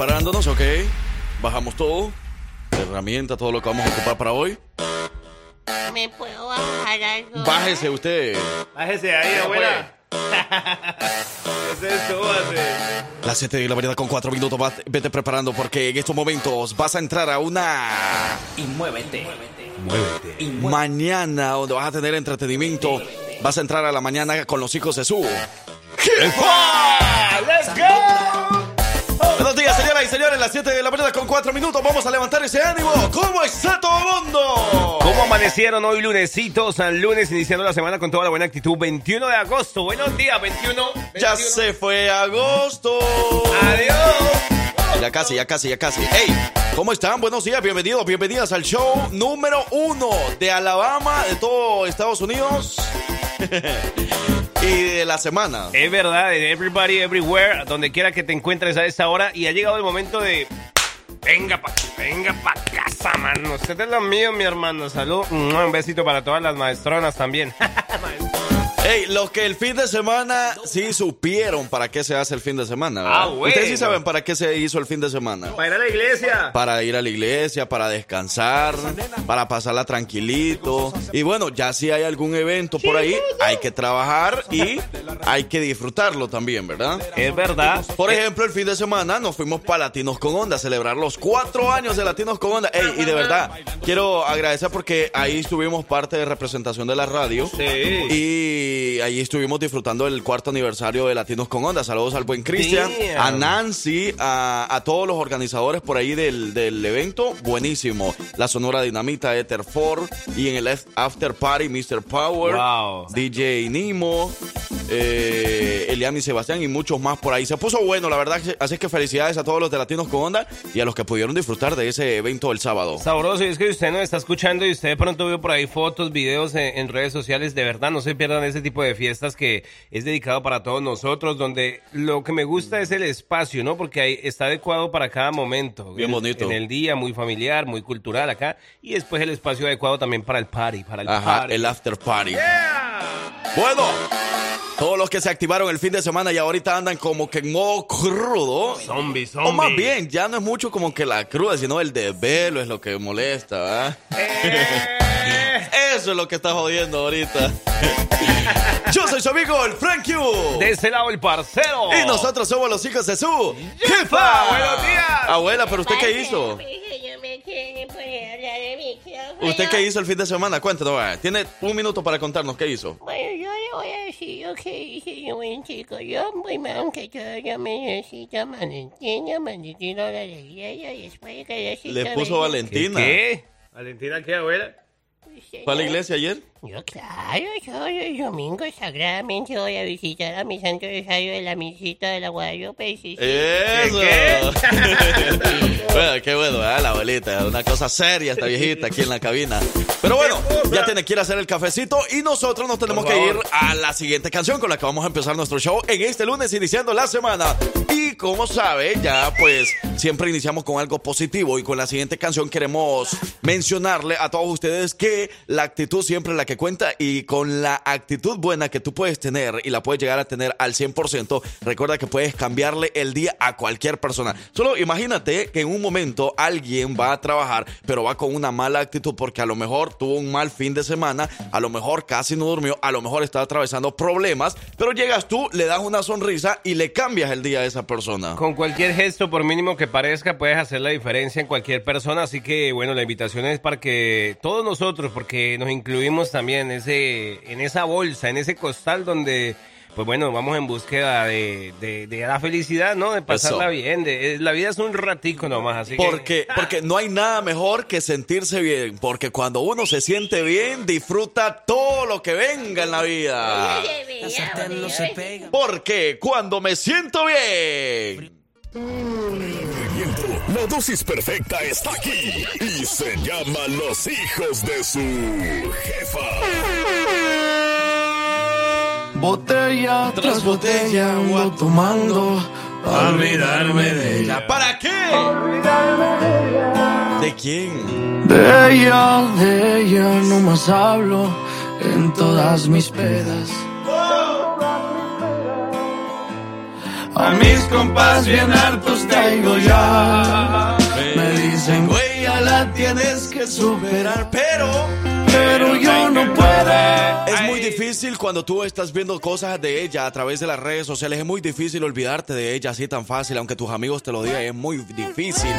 preparándonos, ¿ok? Bajamos todo. Herramienta, todo lo que vamos a ocupar para hoy. ¿Me puedo bajar algo? Bájese usted. Bájese ahí, abuela. Ese es súbase. Las 7 de la mañana con 4 minutos. Vete preparando porque en estos momentos vas a entrar a una Y muévete. mañana donde vas a tener entretenimiento. Vas a entrar a la mañana con los hijos de su jefa. ¡Let's go! Buenos días, señoras y señores. Las 7 de la mañana con 4 minutos. Vamos a levantar ese ánimo. ¿Cómo está todo el mundo? ¿Cómo amanecieron hoy lunesito? San lunes iniciando la semana con toda la buena actitud. 21 de agosto. Buenos días, 21. Ya 21. se fue agosto. Adiós. Ya casi, ya casi, ya casi. ¡Hey! ¿Cómo están? Buenos días, bienvenidos, bienvenidas al show número uno de Alabama, de todo Estados Unidos y de la semana. Es verdad, de Everybody Everywhere, donde quiera que te encuentres a esta hora. Y ha llegado el momento de. Venga pa, venga pa casa, mano. Usted es lo mío, mi hermano. Salud. Un besito para todas las maestronas también. Hey, los que el fin de semana sí supieron para qué se hace el fin de semana. ¿verdad? Ah, bueno. Ustedes sí saben para qué se hizo el fin de semana. para ir a la iglesia. Para ir a la iglesia, para descansar, para pasarla tranquilito. Y bueno, ya si hay algún evento por ahí, hay que trabajar y hay que disfrutarlo también, ¿verdad? Es verdad. Por ejemplo, el fin de semana nos fuimos para Latinos con Onda a celebrar los cuatro años de Latinos con Onda. Ey, y de verdad, quiero agradecer porque ahí estuvimos parte de representación de la radio. Sí. Y ahí estuvimos disfrutando el cuarto aniversario de Latinos con Onda. Saludos al buen Cristian, a Nancy, a, a todos los organizadores por ahí del, del evento. Buenísimo. La Sonora Dinamita, Ether Ford y en el After Party, Mr. Power, Wow. DJ Nimo, eh, Elian y Sebastián y muchos más por ahí. Se puso bueno, la verdad. Así que felicidades a todos los de Latinos con Onda y a los que pudieron disfrutar de ese evento el sábado. Sabroso, y es que usted nos está escuchando y usted pronto vio por ahí fotos, videos en, en redes sociales, de verdad no se pierdan ese tipo de fiestas que es dedicado para todos nosotros, donde lo que me gusta es el espacio, ¿no? Porque ahí está adecuado para cada momento. Bien En- bonito. En el día, muy familiar, muy cultural acá, y después el espacio adecuado también para el party, para el Ajá, party. el after party. Bueno, todos los que se activaron el fin de semana y ahorita andan como que en modo crudo. Zombie, zombie. O más bien, ya no es mucho como que la cruda, sino el desvelo es lo que molesta, ¿verdad? Eh, Eso es lo que está jodiendo ahorita. Yo soy su amigo, el Frank Q. de ese lado el parcero. Y nosotros somos los hijos de su ¡Jefa! jefa. ¡Buenos días! Abuela, pero usted qué hizo? Micrófono. ¿Usted qué hizo el fin de semana? Cuéntanos, vaya. tiene un minuto para contarnos qué hizo. Bueno, yo le voy a decir lo que hice yo, buen chico. Yo, muy mal que todo, yo me necesito Valentina, Valentina la alegría y después que. Le puso ¿Qué? Valentina. ¿Qué? ¿Valentina qué, abuela? ¿Fue a la iglesia ayer? Yo, claro, yo el domingo sagradamente voy a visitar a mi santo rosario de la misita de la Guadalupe. sí, sí. ¡Eso! ¿Qué? bueno, ¿verdad? La abuelita, una cosa seria esta viejita aquí en la cabina. Pero bueno, ya tiene que ir a hacer el cafecito y nosotros nos tenemos que ir a la siguiente canción con la que vamos a empezar nuestro show en este lunes iniciando la semana. Y como sabe, ya pues siempre iniciamos con algo positivo y con la siguiente canción queremos mencionarle a todos ustedes que la actitud siempre es la que cuenta y con la actitud buena que tú puedes tener y la puedes llegar a tener al 100%, recuerda que puedes cambiarle el día a cualquier persona. Solo imagínate que en un momento alguien va a trabajar, pero va con una mala actitud porque a lo mejor tuvo un mal fin de semana, a lo mejor casi no durmió, a lo mejor está atravesando problemas, pero llegas tú, le das una sonrisa y le cambias el día a esa persona. Con cualquier gesto, por mínimo que parezca, puedes hacer la diferencia en cualquier persona. Así que, bueno, la invitación es para que todos nosotros, porque nos incluimos también en, ese, en esa bolsa, en ese costal donde, pues bueno, vamos en búsqueda de, de, de la felicidad, ¿no? De pasarla Eso. bien. De, eh, la vida es un ratico nomás, así que... Porque, porque no hay nada mejor que sentirse bien. Porque cuando uno se siente bien, disfruta todo lo que venga en la vida. Porque cuando me siento bien, La dosis perfecta está aquí y se llama Los hijos de su jefa. Botella tras botella ando tomando para olvidarme de ella. ¿Para qué? ¿De quién? De ella, de ella no más hablo en todas mis pedas. A mis compas bien hartos caigo ya. Me dicen, güey, ya la tienes que superar, pero, pero yo no puedo. Es muy difícil cuando tú estás viendo cosas de ella a través de las redes sociales. Es muy difícil olvidarte de ella así tan fácil, aunque tus amigos te lo digan. Es muy difícil.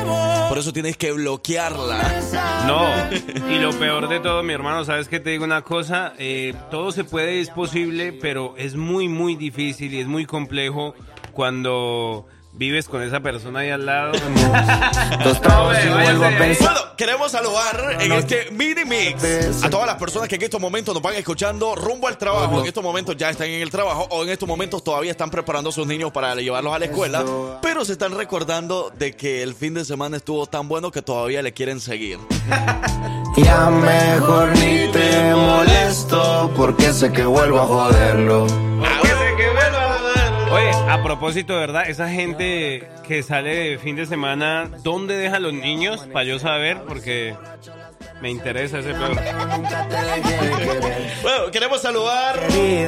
Por eso tienes que bloquearla. No, y lo peor de todo, mi hermano, sabes que te digo una cosa, Eh, todo se puede, es posible, pero es muy, muy difícil y es muy complejo cuando vives con esa persona ahí al lado. Tostado si vuelvo a pensar. Bueno, queremos saludar en este mini mix a todas las personas que en estos momentos nos van escuchando rumbo al trabajo. En estos momentos ya están en el trabajo o en estos momentos todavía están preparando a sus niños para llevarlos a la escuela, pero se están recordando de que el fin de semana estuvo tan bueno que todavía le quieren seguir. Ya mejor ni te molesto porque sé que vuelvo a joderlo. Oye, a propósito, ¿verdad? Esa gente que sale de fin de semana, ¿dónde dejan los niños? Para yo saber, porque me interesa ese pedo. Bueno, queremos saludar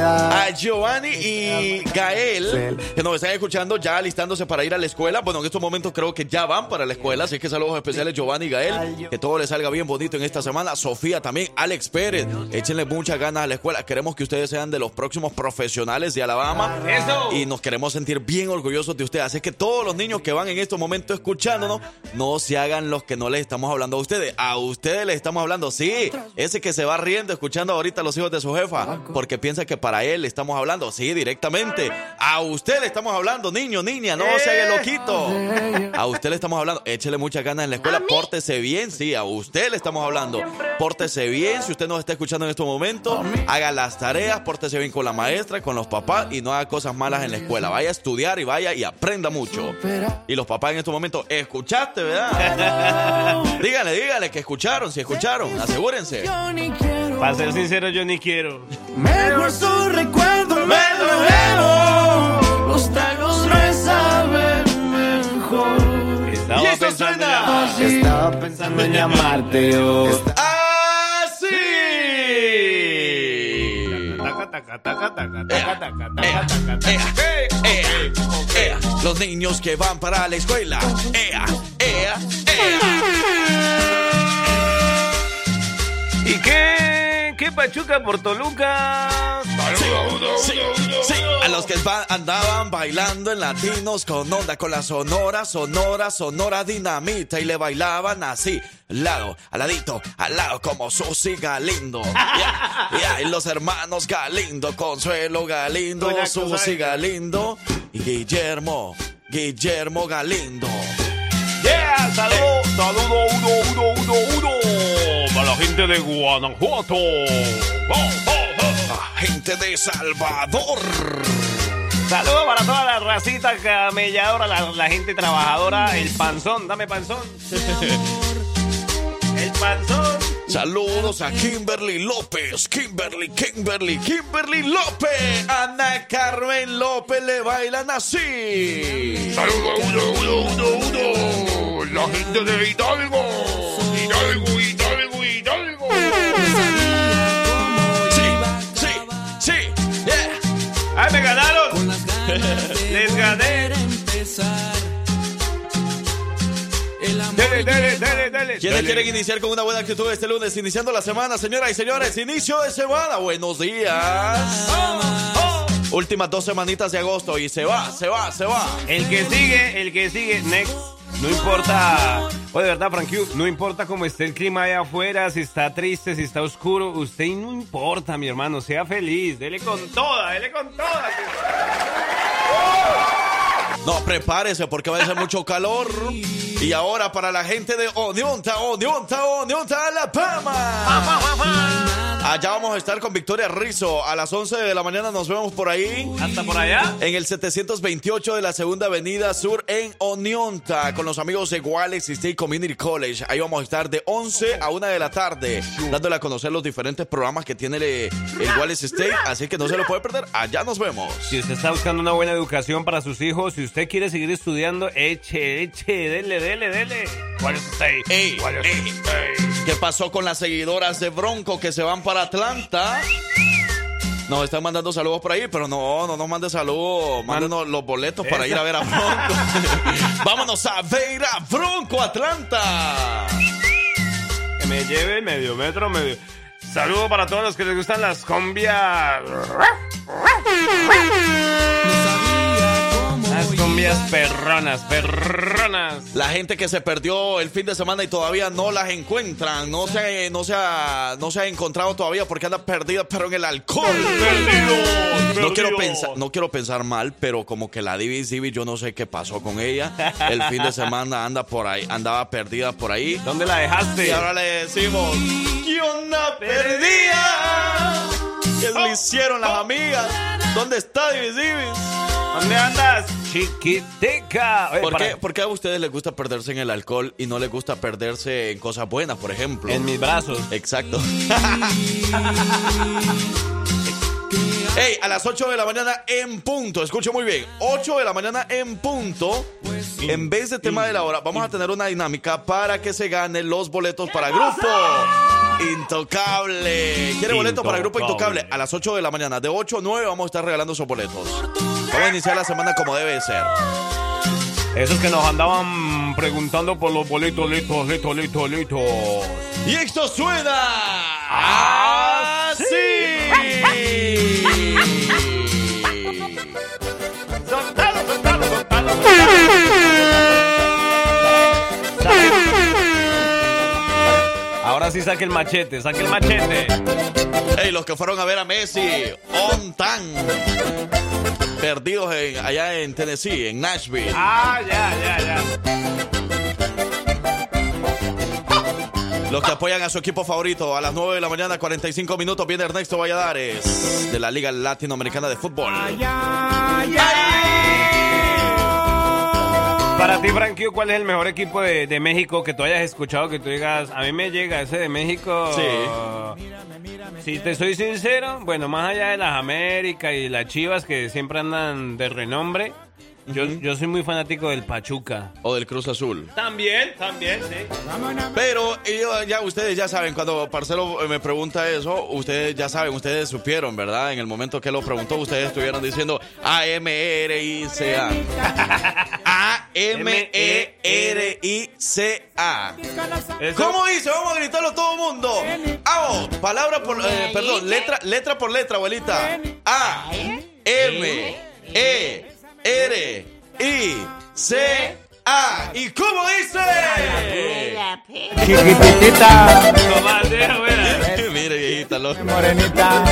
a Giovanni y Gael, que nos están escuchando ya listándose para ir a la escuela. Bueno, en estos momentos creo que ya van para la escuela, así que saludos especiales Giovanni y Gael, que todo les salga bien bonito en esta semana. Sofía también, Alex Pérez, échenle muchas ganas a la escuela. Queremos que ustedes sean de los próximos profesionales de Alabama. ¡Eso! Y nos queremos sentir bien orgullosos de ustedes. Así que todos los niños que van en estos momentos escuchándonos, no se hagan los que no les estamos hablando a ustedes. A ustedes les estamos hablando. Sí, ese que se va riendo escuchando ahorita a los hijos de su jefa, porque piensa que para él le estamos hablando. Sí, directamente. A usted le estamos hablando, niño, niña, no se haga loquito. A usted le estamos hablando. Échele muchas ganas en la escuela. Pórtese bien, sí, a usted le estamos hablando. Pórtese bien. Si usted nos está escuchando en estos momentos, haga las tareas, pórtese bien con la maestra, con los papás y no haga cosas malas en la escuela. Vaya a estudiar y vaya y aprenda mucho. Y los papás en estos momentos, escuchaste, ¿verdad? díganle, díganle que escucharon, si escucharon, escucharon, asegúrense. Para ser sincero, yo ni quiero. Mejor su recuerdo me lo. Los tragos me saben mejor. Y eso suena. En sí. Estaba pensando en llamarte hoy. Los niños que van para la escuela. Ea, ea, ea. ¿Y qué? ¿Qué Pachuca por Toluca? Sí, sí, a los que andaban bailando en latinos con onda, con la sonora, sonora, sonora dinamita y le bailaban así, lado, al ladito, al lado como Susi Galindo. Ya, ya, y los hermanos Galindo, Consuelo Galindo, Susi. Galindo y Guillermo, Guillermo Galindo. Yeah, saludo, saludo, uno, uno, uno, uno. La gente de Guanajuato. Oh, oh, oh. Gente de Salvador. Saludos para toda la racita camelladora, la, la gente trabajadora, el panzón, dame panzón. el panzón. Saludos a Kimberly López, Kimberly, Kimberly, Kimberly López. Ana Carmen López le bailan así. Saludos uno, uno, uno, uno. La gente de Hidalgo, Hidalgo. Sí, sí, sí, yeah. ¡Ay, me ganaron! Les gané. Dele, dele, dele. ¿Quiénes quieren iniciar con una buena actitud este lunes, iniciando la semana, señoras y señores? Inicio de semana, buenos días. Oh, Últimas dos semanitas de agosto y se va, se va, se va. El que sigue, el que sigue, next. No importa, o de verdad, Frank Hugh, no importa cómo esté el clima allá afuera, si está triste, si está oscuro, usted no importa, mi hermano, sea feliz, dele con toda, dele con toda. No, prepárese porque va a ser mucho calor. Y ahora para la gente de Onionta, Onionta, Onionta, La Pama. Allá vamos a estar con Victoria Rizzo. A las 11 de la mañana nos vemos por ahí. ¿Hasta por allá? En el 728 de la Segunda Avenida Sur en Onionta. Con los amigos de Wales State Community College. Ahí vamos a estar de 11 a 1 de la tarde. Dándole a conocer los diferentes programas que tiene el, Wales State. Así que no se lo puede perder. Allá nos vemos. Si usted está buscando una buena educación para sus hijos, si usted quiere seguir estudiando, eche, eche, dele, dele, dele. Wales State. Ey, Wales ey. State. ¿Qué pasó con las seguidoras de Bronco que se van para Atlanta? Nos están mandando saludos por ahí, pero no, no nos mande saludos. Mándenos los boletos para ir a ver a Bronco. Vámonos a ver a Bronco Atlanta. Que me lleve medio metro, medio. Saludo para todos los que les gustan las combias. Las combias perronas, perronas. La gente que se perdió el fin de semana y todavía no las encuentran, no se, no se, ha, no se ha encontrado todavía porque anda perdida, pero en el alcohol. No quiero, pensar, no quiero pensar mal, pero como que la Divi Divi, yo no sé qué pasó con ella. El fin de semana anda por ahí, andaba perdida por ahí. ¿Dónde la dejaste? Y ahora le decimos, ¿qué onda perdida? ¿Qué le hicieron las amigas? ¿Dónde está Divi Divi? ¿Dónde andas? Chiquiteca. Oye, ¿Por para- qué, por qué a ustedes les gusta perderse en el alcohol y no les gusta perderse en cosas buenas, por ejemplo? En mis brazos. Exacto. Hey, a las 8 de la mañana en punto, escuche muy bien, 8 de la mañana en punto, en vez de tema de la hora, vamos a tener una dinámica para que se ganen los boletos para Grupo Intocable. ¿Quiere boletos para Grupo Intocable. A las 8 de la mañana, de 8 a 9 vamos a estar regalando esos boletos. Vamos a iniciar la semana como debe ser. Esos que nos andaban preguntando por los boletos, litos, litos, litos, litos. Y esto suena así. Soltalo, soltalo, soltalo. Sí saque el machete, saque el machete. Hey, los que fueron a ver a Messi, on tan perdidos en- allá en Tennessee, en Nashville. Ah, ya, ya, ya. Los que apoyan a su equipo favorito a las 9 de la mañana, 45 minutos, viene Ernesto Valladares de la Liga Latinoamericana de Fútbol. Para ti, Frankie, ¿cuál es el mejor equipo de, de México que tú hayas escuchado? Que tú digas, a mí me llega ese de México. Sí. Si te soy sincero, bueno, más allá de las Américas y las Chivas que siempre andan de renombre, yo, yo soy muy fanático del Pachuca. O del Cruz Azul. También, también, sí. Pero ya ustedes ya saben, cuando Parcelo eh, me pregunta eso, ustedes ya saben, ustedes supieron, ¿verdad? En el momento que lo preguntó, ustedes estuvieron diciendo A-M-E-R-I-C-A. A-M-E-R-I-C-A. Eso- ¿Cómo dice? Vamos a gritarlo todo el mundo. Vamos, palabra por, eh, perdón, letra, letra por letra, abuelita. A, M, E, R, I, C, A. ¿Y cómo dice? Mira. Mire, viejita, loco. morenita.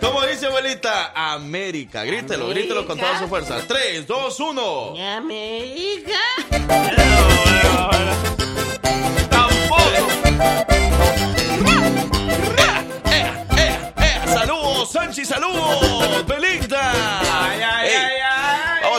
¿Cómo dice, abuelita? América. Grítelo, grítelo con toda su fuerza. 3, 2, 1. América. Tampoco. ¡Saludos, Sanchi! ¡Saludos! ¡Belinda! Ay, ay, Ey, ay, ay.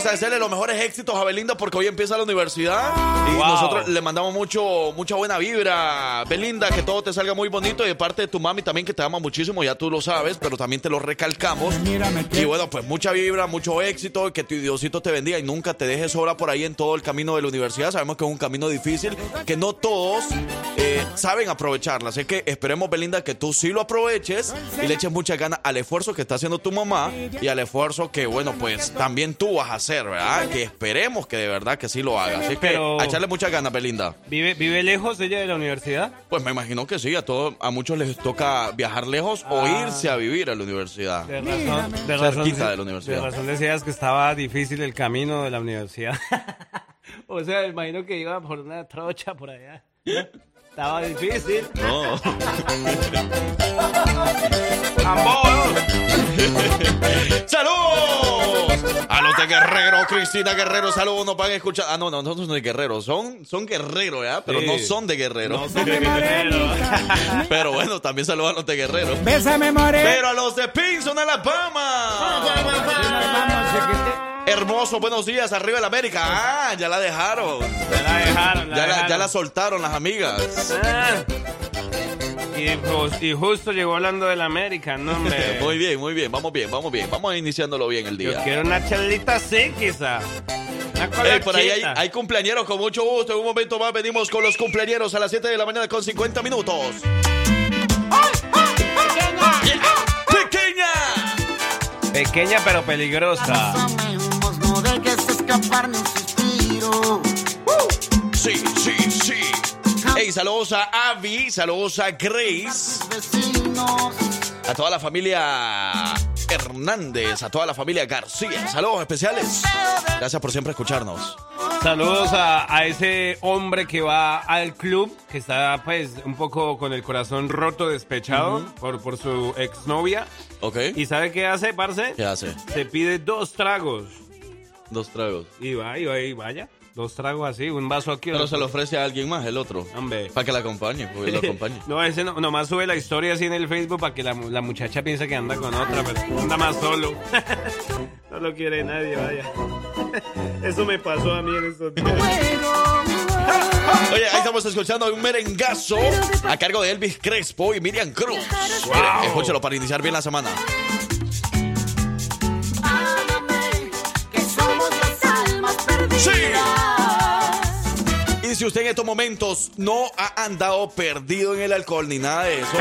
A hacerle los mejores éxitos a Belinda porque hoy empieza la universidad y Wow. nosotros le mandamos mucho, mucha buena vibra. Belinda, que todo te salga muy bonito y de parte de tu mami también que te ama muchísimo, ya tú lo sabes, pero también te lo recalcamos. Y bueno, pues mucha vibra, mucho éxito, que tu Diosito te bendiga y nunca te dejes sola por ahí en todo el camino de la universidad. Sabemos que es un camino difícil, que no todos eh, saben aprovecharla. Así que esperemos, Belinda, que tú sí lo aproveches y le eches mucha ganas al esfuerzo que está haciendo tu mamá y al esfuerzo que, bueno, pues también tú vas a hacer, ¿verdad? Que esperemos que de verdad que sí lo hagas. Así que Pero- a echarle muchas ganas, Belinda. ¿Vive, ¿Vive lejos ella de la universidad? Pues me imagino que sí, a todos, a muchos les toca viajar lejos o Ah. irse a vivir a la universidad. De razón, de razón, cerquita de la universidad. De razón decías que estaba difícil el camino de la universidad. o sea, imagino que iba por una trocha por allá. Estaba difícil. No. ¡Saludos! A los de Guerrero, Cristina Guerrero, saludos, nos van a escuchar. Ah, no, no, no son de Guerrero, son, son Guerrero, ¿ya? Pero Sí. no son de Guerrero. No sé qué guerrero. Pero bueno, también saludos a los de Guerrero. Bésame, more. Pero a los de Pinson, Alabama. Hermoso, buenos días, arriba la América. Ah, ya la dejaron. Ya la dejaron, la Ya la, dejaron. ya la soltaron las amigas. Ah. Y, jus- y justo llegó hablando del América, no, hombre. Muy bien, muy bien, vamos bien, vamos bien. Vamos iniciándolo bien el Yo día. quiero una charlita así, quizá. Una Ey, por ahí hay, hay cumpleañeros con mucho gusto. En un momento más venimos con los cumpleañeros a las 7 de la mañana con 50 minutos. ¡Pequeña! Pequeña pero peligrosa. Escapar ni un suspiro. Sí, sí, sí. Hey, saludos a Avi, saludos a Grace, Vecinos, a toda la familia Hernández, a toda la familia García. Saludos especiales. Gracias por siempre escucharnos. Saludos a, a ese hombre que va al club, que está pues un poco con el corazón roto, despechado por, por su exnovia. ¿Ok? ¿Y sabe qué hace, parce? ¿Qué hace? Se pide dos tragos. Dos tragos. Y va, y va, y vaya. Dos tragos así, un vaso aquí. Pero otro- se lo ofrece a alguien más, el otro. Hombre. Para que la acompañe, porque lo acompañe. No, ese no, nomás sube la historia así en el Facebook para que la, la muchacha piense que anda con otra, pero anda más solo. no lo quiere nadie, vaya. Eso me pasó a mí en estos días. Oye, ahí estamos escuchando un merengazo a cargo de Elvis Crespo y Miriam Cruz. Mire, escúchalo para iniciar bien la semana. see. Y si usted en estos momentos no ha andado perdido en el alcohol ni nada de eso,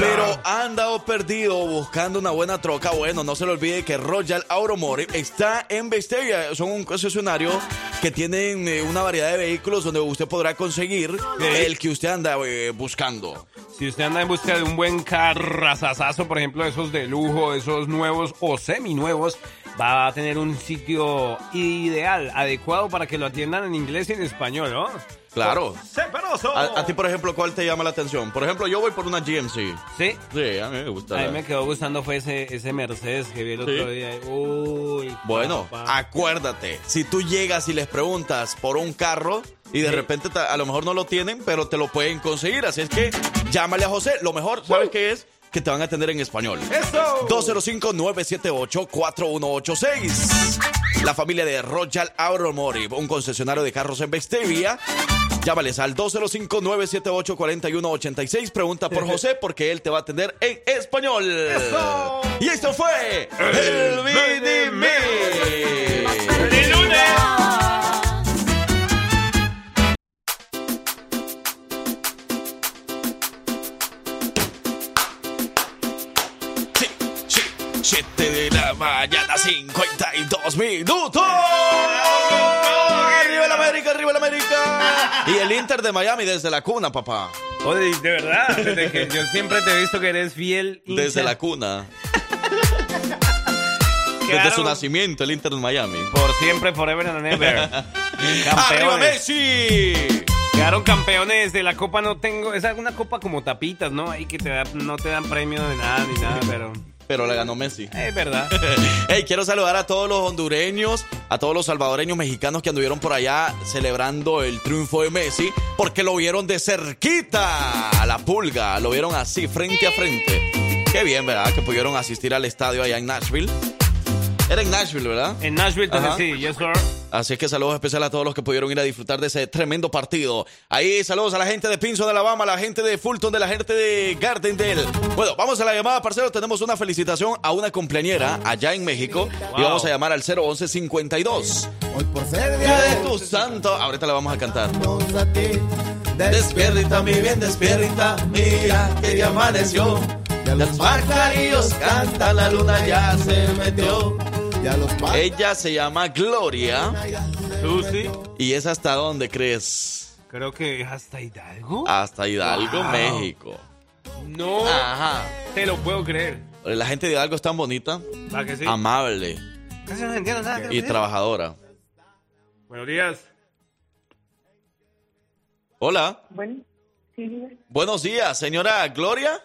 pero ha andado perdido buscando una buena troca, bueno, no se le olvide que Royal Automotive está en Vesteria. Son un concesionario que tienen eh, una variedad de vehículos donde usted podrá conseguir el que usted anda eh, buscando. Si usted anda en busca de un buen carrazazazo, por ejemplo, esos de lujo, esos nuevos o seminuevos, va a tener un sitio ideal, adecuado para que lo atiendan en inglés y en español, ¿no? Claro. ¡Seperoso! A, a ti, por ejemplo, ¿cuál te llama la atención? Por ejemplo, yo voy por una GMC. Sí. Sí, a mí me gusta. A la- mí me quedó gustando fue ese, ese Mercedes que vi el otro Sí. día. Uy. Bueno, papá. acuérdate, si tú llegas y les preguntas por un carro y de Sí. repente a lo mejor no lo tienen, pero te lo pueden conseguir, así es que llámale a José. Lo mejor, ¿sabes qué es? Que te van a atender en español. ¡Eso! 205-978-4186. La familia de Royal Automotive, un concesionario de carros en Vestavia. Llámales al 205-978-4186. Pregunta por José porque él te va a atender en español. Y esto fue el Vidime. ¡Feliz lunes! Sí, sí, 7 de la mañana, 52 minutos. ¡Arriba el América! Y el Inter de Miami desde la cuna, papá. Oye, de verdad, desde que yo siempre te he visto que eres fiel. Desde la cuna. Desde su nacimiento, el Inter de Miami. Por siempre, forever and ever. ¡Arriba Campeones. Messi! Quedaron campeones de la copa, no tengo. Es una copa como tapitas, ¿no? Ahí que te da- no te dan premio de nada ni nada, pero. Pero la ganó Messi. Es verdad. Hey, quiero saludar a todos los hondureños, a todos los salvadoreños mexicanos que anduvieron por allá celebrando el triunfo de Messi, porque lo vieron de cerquita a la pulga, lo vieron así, frente a frente. Qué bien, ¿verdad? Que pudieron asistir al estadio allá en Nashville. Era en Nashville, ¿verdad? En Nashville, Ajá. Tennessee, yes, sir. Así es que saludos especiales a todos los que pudieron ir a disfrutar de ese tremendo partido. Ahí saludos a la gente de Pinson, Alabama, a la gente de Fulton, de la gente de Gardendale. Bueno, vamos a la llamada, parcero. Tenemos una felicitación a una cumpleañera allá en México. Y vamos a llamar al 011 52. Hoy por ser Día de tu santo. Ahorita la vamos a cantar. a ti. Despierta, mi bien, despierta. Mira que ya amaneció. Ya los pajarillos cantan, la luna ya se metió. Ella se llama Gloria. ¿Tú sí? ¿Y es hasta dónde crees? Creo que es hasta Hidalgo. Hasta Hidalgo, Wow. México. No Ajá. te lo puedo creer. La gente de Hidalgo es tan bonita, ¿Para que sí? amable Casi no entiendo nada. y trabajadora. Buenos días. Hola. Bueno, Sí, diga. Buenos días, señora Gloria.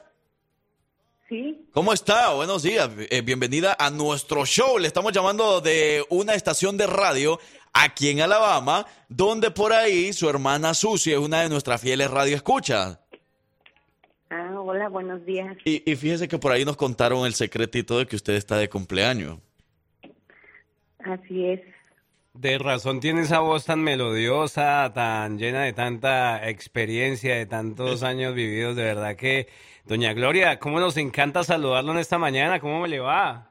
Sí. ¿Cómo está? Buenos días. Eh, bienvenida a nuestro show. Le estamos llamando de una estación de radio aquí en Alabama, donde por ahí su hermana Susi es una de nuestras fieles radioescuchas. Ah, hola, buenos días. Y, y fíjese que por ahí nos contaron el secretito de que usted está de cumpleaños. Así es. De razón tiene esa voz tan melodiosa, tan llena de tanta experiencia, de tantos años vividos. De verdad que, doña Gloria, cómo nos encanta saludarlo en esta mañana. ¿Cómo me le va?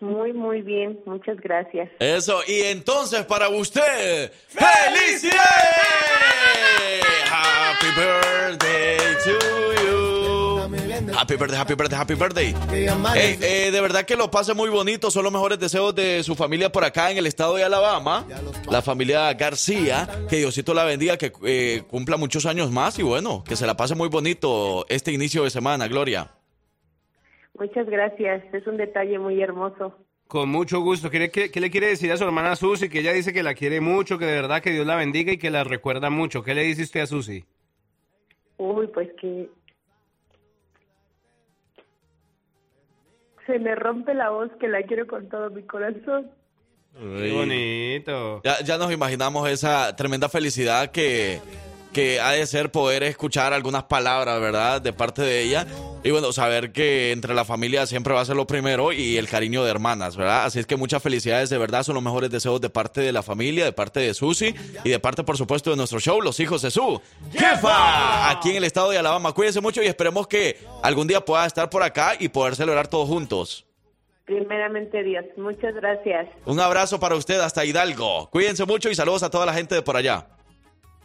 Muy, muy bien. Muchas gracias. Eso, y entonces para usted, ¡Felicidades! Happy birthday to you. Happy birthday, happy birthday, happy birthday. Ey, eh, de verdad que lo pase muy bonito. Son los mejores deseos de su familia por acá en el estado de Alabama. La familia García. Que Diosito la bendiga, que eh, cumpla muchos años más y bueno, que se la pase muy bonito este inicio de semana, Gloria. Muchas gracias. Es un detalle muy hermoso. Con mucho gusto. ¿Qué, qué- qué le quiere decir a su hermana Susi? Que ella dice que la quiere mucho, que de verdad que Dios la bendiga y que la recuerda mucho. ¿Qué le dice usted a Susi? Uy, pues que se me rompe la voz que la quiero con todo mi corazón. Qué bonito. Ya, ya nos imaginamos esa tremenda felicidad que, que ha de ser poder escuchar algunas palabras, ¿verdad? De parte de ella. Y bueno, saber que entre la familia siempre va a ser lo primero y el cariño de hermanas, ¿verdad? Así es que muchas felicidades, de verdad, son los mejores deseos de parte de la familia, de parte de Susi y de parte, por supuesto, de nuestro show, Los Hijos de Su Jefa, aquí en el estado de Alabama. Cuídense mucho y esperemos que algún día pueda estar por acá y poder celebrar todos juntos. Primeramente Dios. Muchas gracias. Un abrazo para usted hasta Hidalgo. Cuídense mucho y saludos a toda la gente de por allá.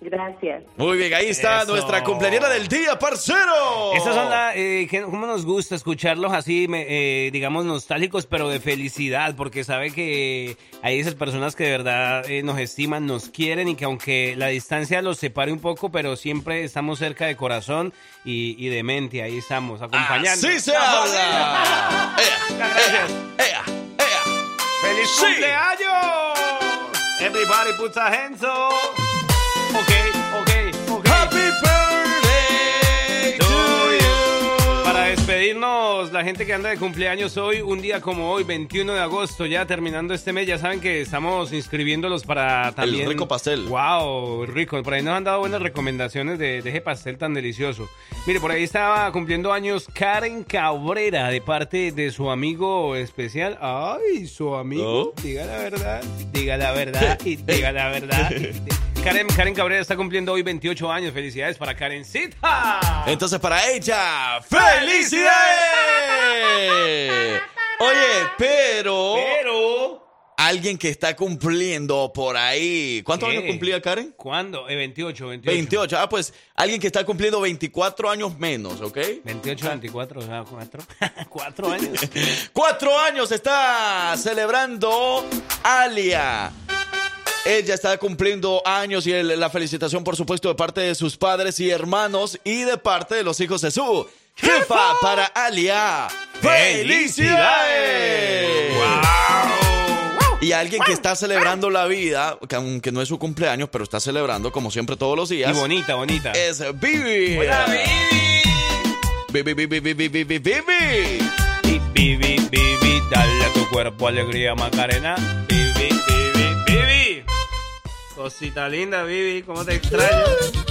Gracias. Muy bien, ahí está Eso. nuestra cumpleañera del día, parcero. Esas son las, eh, cómo nos gusta escucharlos así, me- eh, digamos, nostálgicos, pero de felicidad, porque sabe que hay esas personas que de verdad eh, nos estiman, nos quieren y que aunque la distancia los separe un poco, pero siempre estamos cerca de corazón y, y de mente, ahí estamos, acompañando. ¡Sí se habla! ¡Ea, Gracias. ea, ea! ¡Feliz Sí. cumpleaños! Everybody put their hands up. Ok, ok, despedirnos, la gente que anda de cumpleaños hoy, un día como hoy, 21 de agosto, ya terminando este mes, ya saben que estamos inscribiéndolos para también... rico pastel. ¡Wow! Rico. Por ahí nos han dado buenas recomendaciones de, de ese pastel tan delicioso. Mire, por ahí estaba cumpliendo años Karen Cabrera, de parte de su amigo especial. ¡Ay, su amigo! ¿Oh? Diga la verdad, diga la verdad y diga la verdad. Karen, Karen Cabrera está cumpliendo hoy 28 años. Felicidades para Karencita. Entonces, para ella, ¡felicidades! Oye, pero, Pero... alguien que está cumpliendo por ahí. ¿Cuántos ¿Qué? años cumplía Karen? ¿Cuándo? Eh, 28, 28. 28. Ah, pues alguien que está cumpliendo 24 años menos, ¿ok? 28, 24, o sea, 4. 4 años. Cuatro años está celebrando Alia. Ella está cumpliendo años y el- la felicitación, por supuesto, de parte de sus padres y hermanos y de parte de los hijos de su jefa para Alia. ¡Felicidades! Y alguien que está celebrando la vida, que aunque no es su cumpleaños, pero está celebrando como siempre todos los Y días, bonita, bonita. es Vivi. Vivi, Vivi, Vivi, Vivi, Vivi. Y Vivi, Vivi, dale a tu cuerpo alegría, Macarena. Vivi, Vivi, Vivi. Cosita linda, Vivi, ¿cómo te extraño?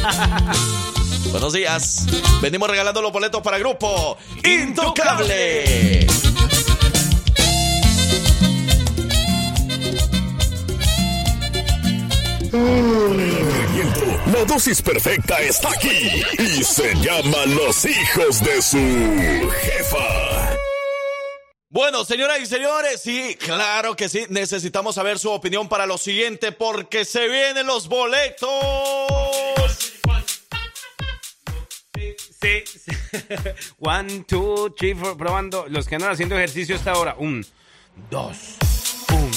Buenos días. Venimos regalando los boletos para el grupo Intocable. La dosis perfecta está aquí y se llama Los hijos de su jefa. Bueno, señoras y señores, sí, claro que sí. Necesitamos saber su opinión para lo siguiente porque se vienen los boletos. Sí. One, two, three, four. Probando. Los que andan haciendo ejercicio hasta ahora. Un, dos, un,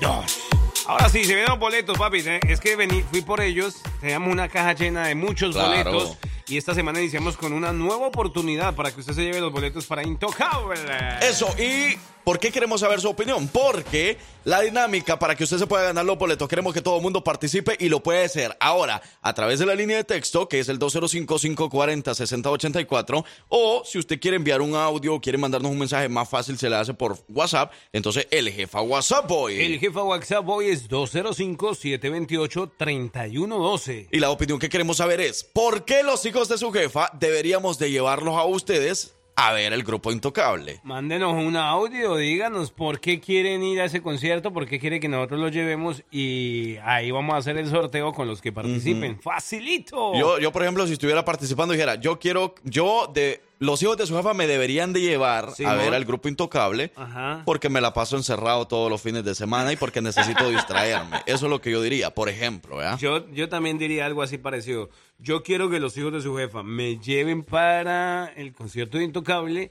dos. Ahora sí, se vienen los boletos, papi. ¿eh? Es que vení, fui por ellos. Teníamos una caja llena de muchos Claro. boletos. Y esta semana iniciamos con una nueva oportunidad para que usted se lleve los boletos para Intocable. Eso, y ¿Por qué queremos saber su opinión? Porque la dinámica para que usted se pueda ganar los boletos, queremos que todo el mundo participe y lo puede hacer ahora a través de la línea de texto, que es el 205-540-6084, o si usted quiere enviar un audio o quiere mandarnos un mensaje más fácil, se le hace por WhatsApp. Entonces, el jefa WhatsApp Boy. El jefa WhatsApp hoy es 205-728-3112. Y la opinión que queremos saber es, ¿por qué los hijos de su jefa deberíamos de llevarlos a ustedes a ver el grupo intocable? Mándenos un audio, díganos por qué quieren ir a ese concierto, por qué quieren que nosotros los llevemos y ahí vamos a hacer el sorteo con los que participen. ¡Facilito! Yo, yo, por ejemplo, si estuviera participando, dijera, yo quiero, yo de los hijos de su jefa me deberían de llevar Sí, a ¿no? ver al grupo intocable Ajá. porque me la paso encerrado todos los fines de semana y porque necesito distraerme. Eso es lo que yo diría, por ejemplo, ¿verdad? Yo, yo también diría algo así parecido. Yo quiero que los hijos de su jefa me lleven para el concierto de Intocable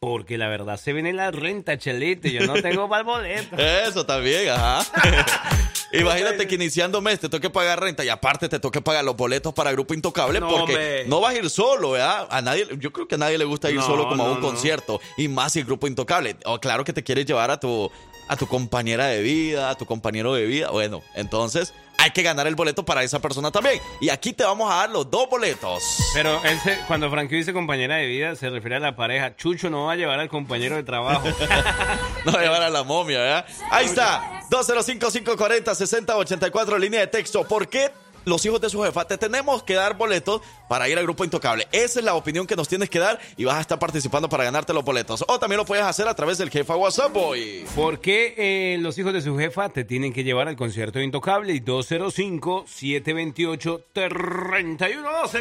porque la verdad se viene la renta, chelete. Yo no tengo para el boleto. Eso también, ajá. Imagínate que iniciando mes te toque pagar renta y aparte te toque pagar los boletos para Grupo Intocable No, porque hombre. no vas a ir solo, ¿verdad? A nadie, yo creo que a nadie le gusta ir No, solo como a un concierto y más si el Grupo Intocable. O claro que te quieres llevar a tu a tu compañera de vida, a tu compañero de vida. Bueno, entonces hay que ganar el boleto para esa persona también. Y aquí te vamos a dar los dos boletos. Pero él se- cuando Frankie dice compañera de vida, se refiere a la pareja. Chucho no va a llevar al compañero de trabajo. No va a llevar a la momia, ¿verdad? Ahí está. 205-540-6084, línea de texto. ¿Por qué los hijos de su jefa te tenemos que dar boletos para ir al grupo Intocable? Esa es la opinión que nos tienes que dar y vas a estar participando para ganarte los boletos. O también lo puedes hacer a través del jefa WhatsApp Boy. ¿Por qué eh, los hijos de su jefa te tienen que llevar al concierto de Intocable? Y 205-728-3112.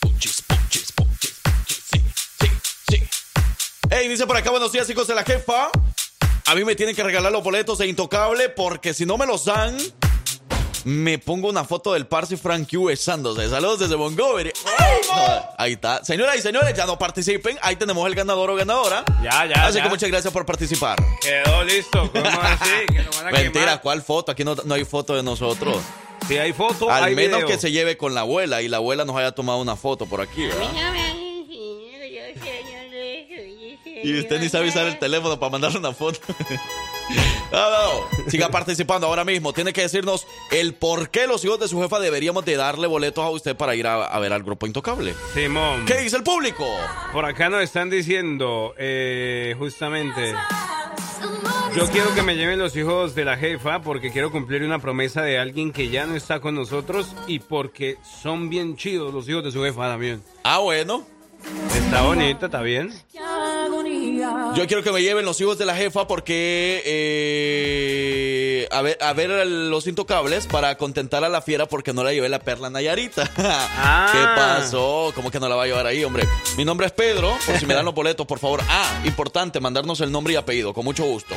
Punchis, punchis, punchis, punchis. Sí, sí, sí. Hey, dice por acá, buenos días, hijos de la jefa. A mí me tienen que regalar los boletos de Intocable porque si no me los dan, me pongo una foto del Parsi Frank Q besándose. Saludos desde Montgomery. No, ahí está. Señoras y señores, ya no participen. Ahí tenemos el ganador o ganadora. Ya, ya, Así ya. que muchas gracias por participar. Quedó listo. ¿Cómo así? Que lo van a Mentira, quemar. ¿cuál foto? Aquí no, no hay foto de nosotros. Si hay foto, Al hay menos video. que se lleve con la abuela y la abuela nos haya tomado una foto por aquí, ¿verdad? Y usted ni sabe usar el teléfono para mandarle una foto. No, no. Siga participando ahora mismo. Tiene que decirnos el por qué los hijos de su jefa deberíamos de darle boletos a usted para ir a, a ver al grupo Intocable. Simón. ¿Qué dice el público? Por acá nos están diciendo, eh, justamente, yo quiero que me lleven los hijos de la jefa porque quiero cumplir una promesa de alguien que ya no está con nosotros y porque son bien chidos los hijos de su jefa también. Ah, bueno. Está bonito, está bien. Yo quiero que me lleven los hijos de la jefa porque eh, a ver a ver los intocables para contentar a la fiera porque no la llevé la perla Nayarita. Ah. ¿Qué pasó? ¿Cómo que no la va a llevar ahí, hombre? Mi nombre es Pedro, por si me dan los boletos, por favor. Ah, importante, mandarnos el nombre y apellido, con mucho gusto.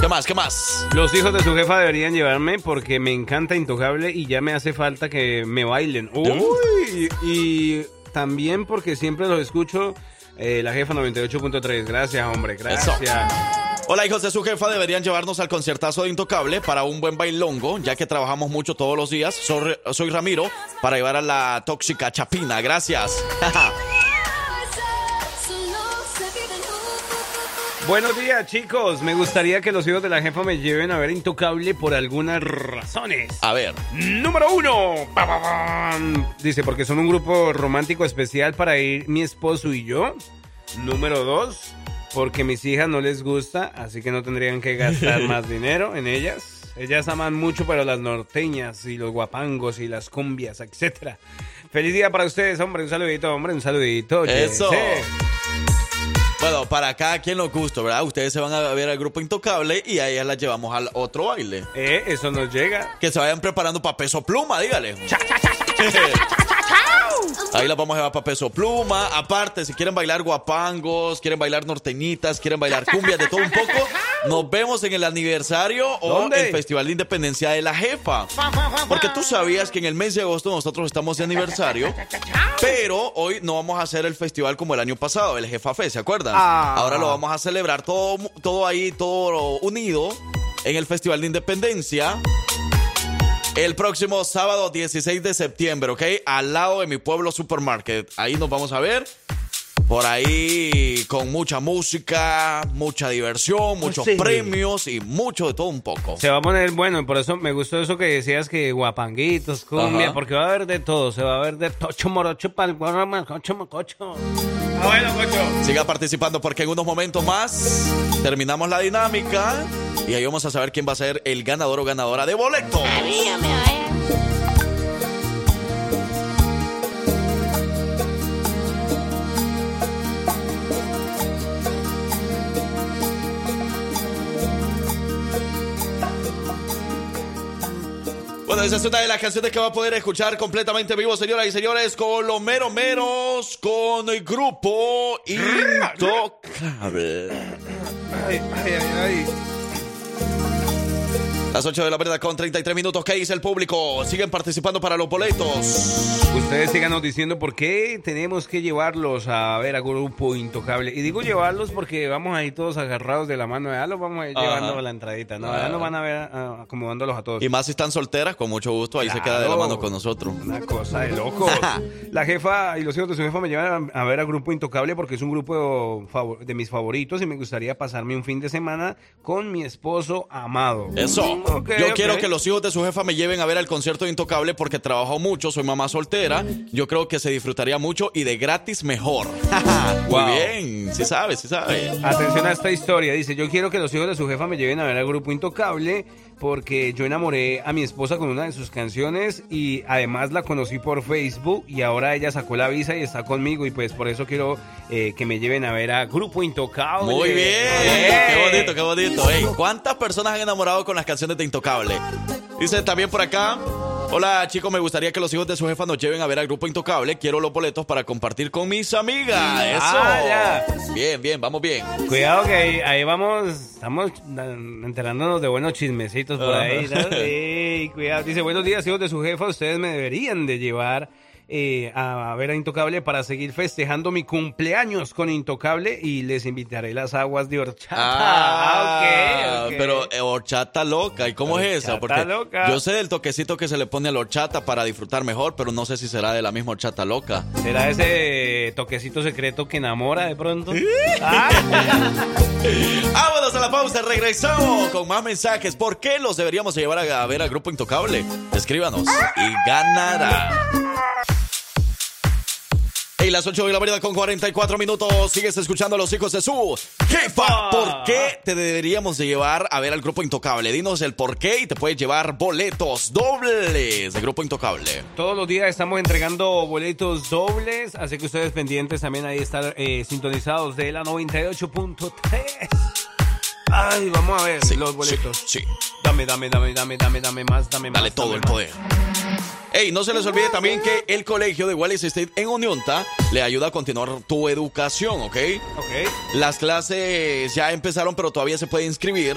¿Qué más? ¿Qué más? Los hijos de su jefa deberían llevarme porque me encanta Intocable y ya me hace falta que me bailen. Uy, y también porque siempre los escucho eh, la jefa 98.3. Gracias, hombre, gracias. Hola, hijos de su jefa, deberían llevarnos al conciertazo de Intocable para un buen bailongo, ya que trabajamos mucho todos los días. Soy, soy Ramiro, para llevar a la tóxica Chapina. Gracias. Buenos días, chicos. Me gustaría que los hijos de la jefa me lleven a ver Intocable por algunas razones. a ver. Número uno. Pa, pa, pam. Dice, porque son un grupo romántico especial para ir mi esposo y yo. Número dos, porque mis hijas no les gusta, así que no tendrían que gastar más dinero en ellas. Ellas aman mucho, pero las norteñas y los guapangos y las cumbias, etcétera. Feliz día para ustedes, hombre. Un saludito, hombre. Un saludito. Eso. Bueno, para cada quien lo gusto, ¿verdad? Ustedes se van a ver al grupo Intocable y a ellas las llevamos al otro baile. Eh, eso nos llega. Que se vayan preparando para peso pluma, dígale. Ahí las vamos a llevar para peso pluma. Aparte, si quieren bailar guapangos, quieren bailar norteñitas, quieren bailar cumbias, de todo un poco, nos vemos en el aniversario o el Festival de Independencia de la Jefa. Porque tú sabías que en el mes de agosto nosotros estamos de aniversario, pero hoy no vamos a hacer el festival como el año pasado, el Jefa Fe, ¿se acuerdan? Ah. Ahora lo vamos a celebrar todo, todo ahí, todo unido en el Festival de Independencia. El próximo sábado 16 de septiembre, ¿ok? Al lado de mi pueblo supermarket. Ahí nos vamos a ver. Por ahí con mucha música, mucha diversión, muchos Sí. premios y mucho de todo un poco. Se va a poner bueno, y por eso me gustó eso que decías que guapanguitos, cumbia, Ajá. porque va a haber de todo, se va a ver de tocho morocho para el cocho mococho. Ah, bueno, cocho. Siga participando porque en unos momentos más terminamos la dinámica y ahí vamos a saber quién va a ser el ganador o ganadora de boletos. A mí no me esa es una de las canciones que va a poder escuchar completamente en vivo, señoras y señores, con los mero meros, con el grupo Intocable. Ay, ay, ay. Las 8 de la verdad con 33 minutos. ¿Qué dice el público? Siguen participando para los boletos. Ustedes síganos diciendo por qué tenemos que llevarlos a ver a Grupo Intocable. Y digo llevarlos porque vamos a ir todos agarrados de la mano. Ya los vamos a ir llevando a la entradita. No, ya nos van a ver ah, acomodándolos a todos. Y más si están solteras, con mucho gusto, ahí se queda de la mano con nosotros. Una cosa de loco. La jefa y los hijos de su jefa me llevan a, ver a Grupo Intocable porque es un grupo de mis favoritos y me gustaría pasarme un fin de semana con mi esposo amado. Eso. Yo quiero que los hijos de su jefa me lleven a ver el concierto de Intocable porque trabajo mucho, soy mamá soltera. Yo creo que se disfrutaría mucho y de gratis mejor. Wow. Muy bien, sí sabe, sí sabe. Atención a esta historia. Dice, yo quiero que los hijos de su jefa me lleven a ver al grupo Intocable porque yo enamoré a mi esposa con una de sus canciones y además la conocí por Facebook y ahora ella sacó la visa y está conmigo y pues por eso quiero eh, que me lleven a ver a Grupo Intocable. Muy bien, ¡Eh! qué bonito, qué bonito. Ey, ¿Cuántas personas han enamorado con las canciones de Intocable? Dice también por acá. Hola chicos, me gustaría que los hijos de su jefa nos lleven a ver al grupo Intocable. Quiero los boletos para compartir con mis amigas. Eso. Ah, ya. Bien, bien, vamos bien. Cuidado que ahí, ahí vamos, estamos ah, enterándonos de buenos chismecitos por ahí. Ey, cuidado. Dice, buenos días, hijos de su jefa, ustedes me deberían de llevar eh, a ver a Intocable para seguir festejando mi cumpleaños con Intocable y les invitaré las aguas de horchata. Ah, ok, ok. pero eh, horchata loca. ¿Y cómo es esa? Porque loca. yo sé del toquecito que se le pone a la horchata para disfrutar mejor, pero no sé si será de la misma horchata loca. ¿Será ese toquecito secreto que enamora de pronto? Ah. Vámonos a la pausa, regresamos con más mensajes. ¿Por qué los deberíamos llevar a, a ver al grupo Intocable? Escríbanos y ganará. Y las 8 de la mañana con 44 minutos. Sigues escuchando a los hijos de su jefa. ¿Por qué te deberíamos de llevar a ver al grupo Intocable? Dinos el por qué y te puedes llevar boletos dobles de grupo Intocable. Todos los días estamos entregando boletos dobles, así que ustedes pendientes también ahí estar eh, sintonizados de la 98.3. Ay, vamos a ver Sí, los boletos. Sí, sí. Dame, dame, dame, dame, dame, dame más, dame más. Dale todo dame el más. Poder. Ey, no se les olvide también que el colegio de Wallis State en Unionta le ayuda a continuar tu educación, ¿ok? Ok. Las clases ya empezaron, pero todavía se puede inscribir.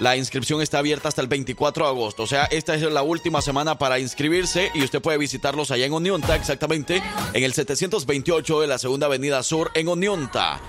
La inscripción está abierta hasta el 24 de agosto. O sea, esta es la última semana para inscribirse y usted puede visitarlos allá en Onionta, exactamente en el 728 de la Segunda Avenida Sur en Onionta.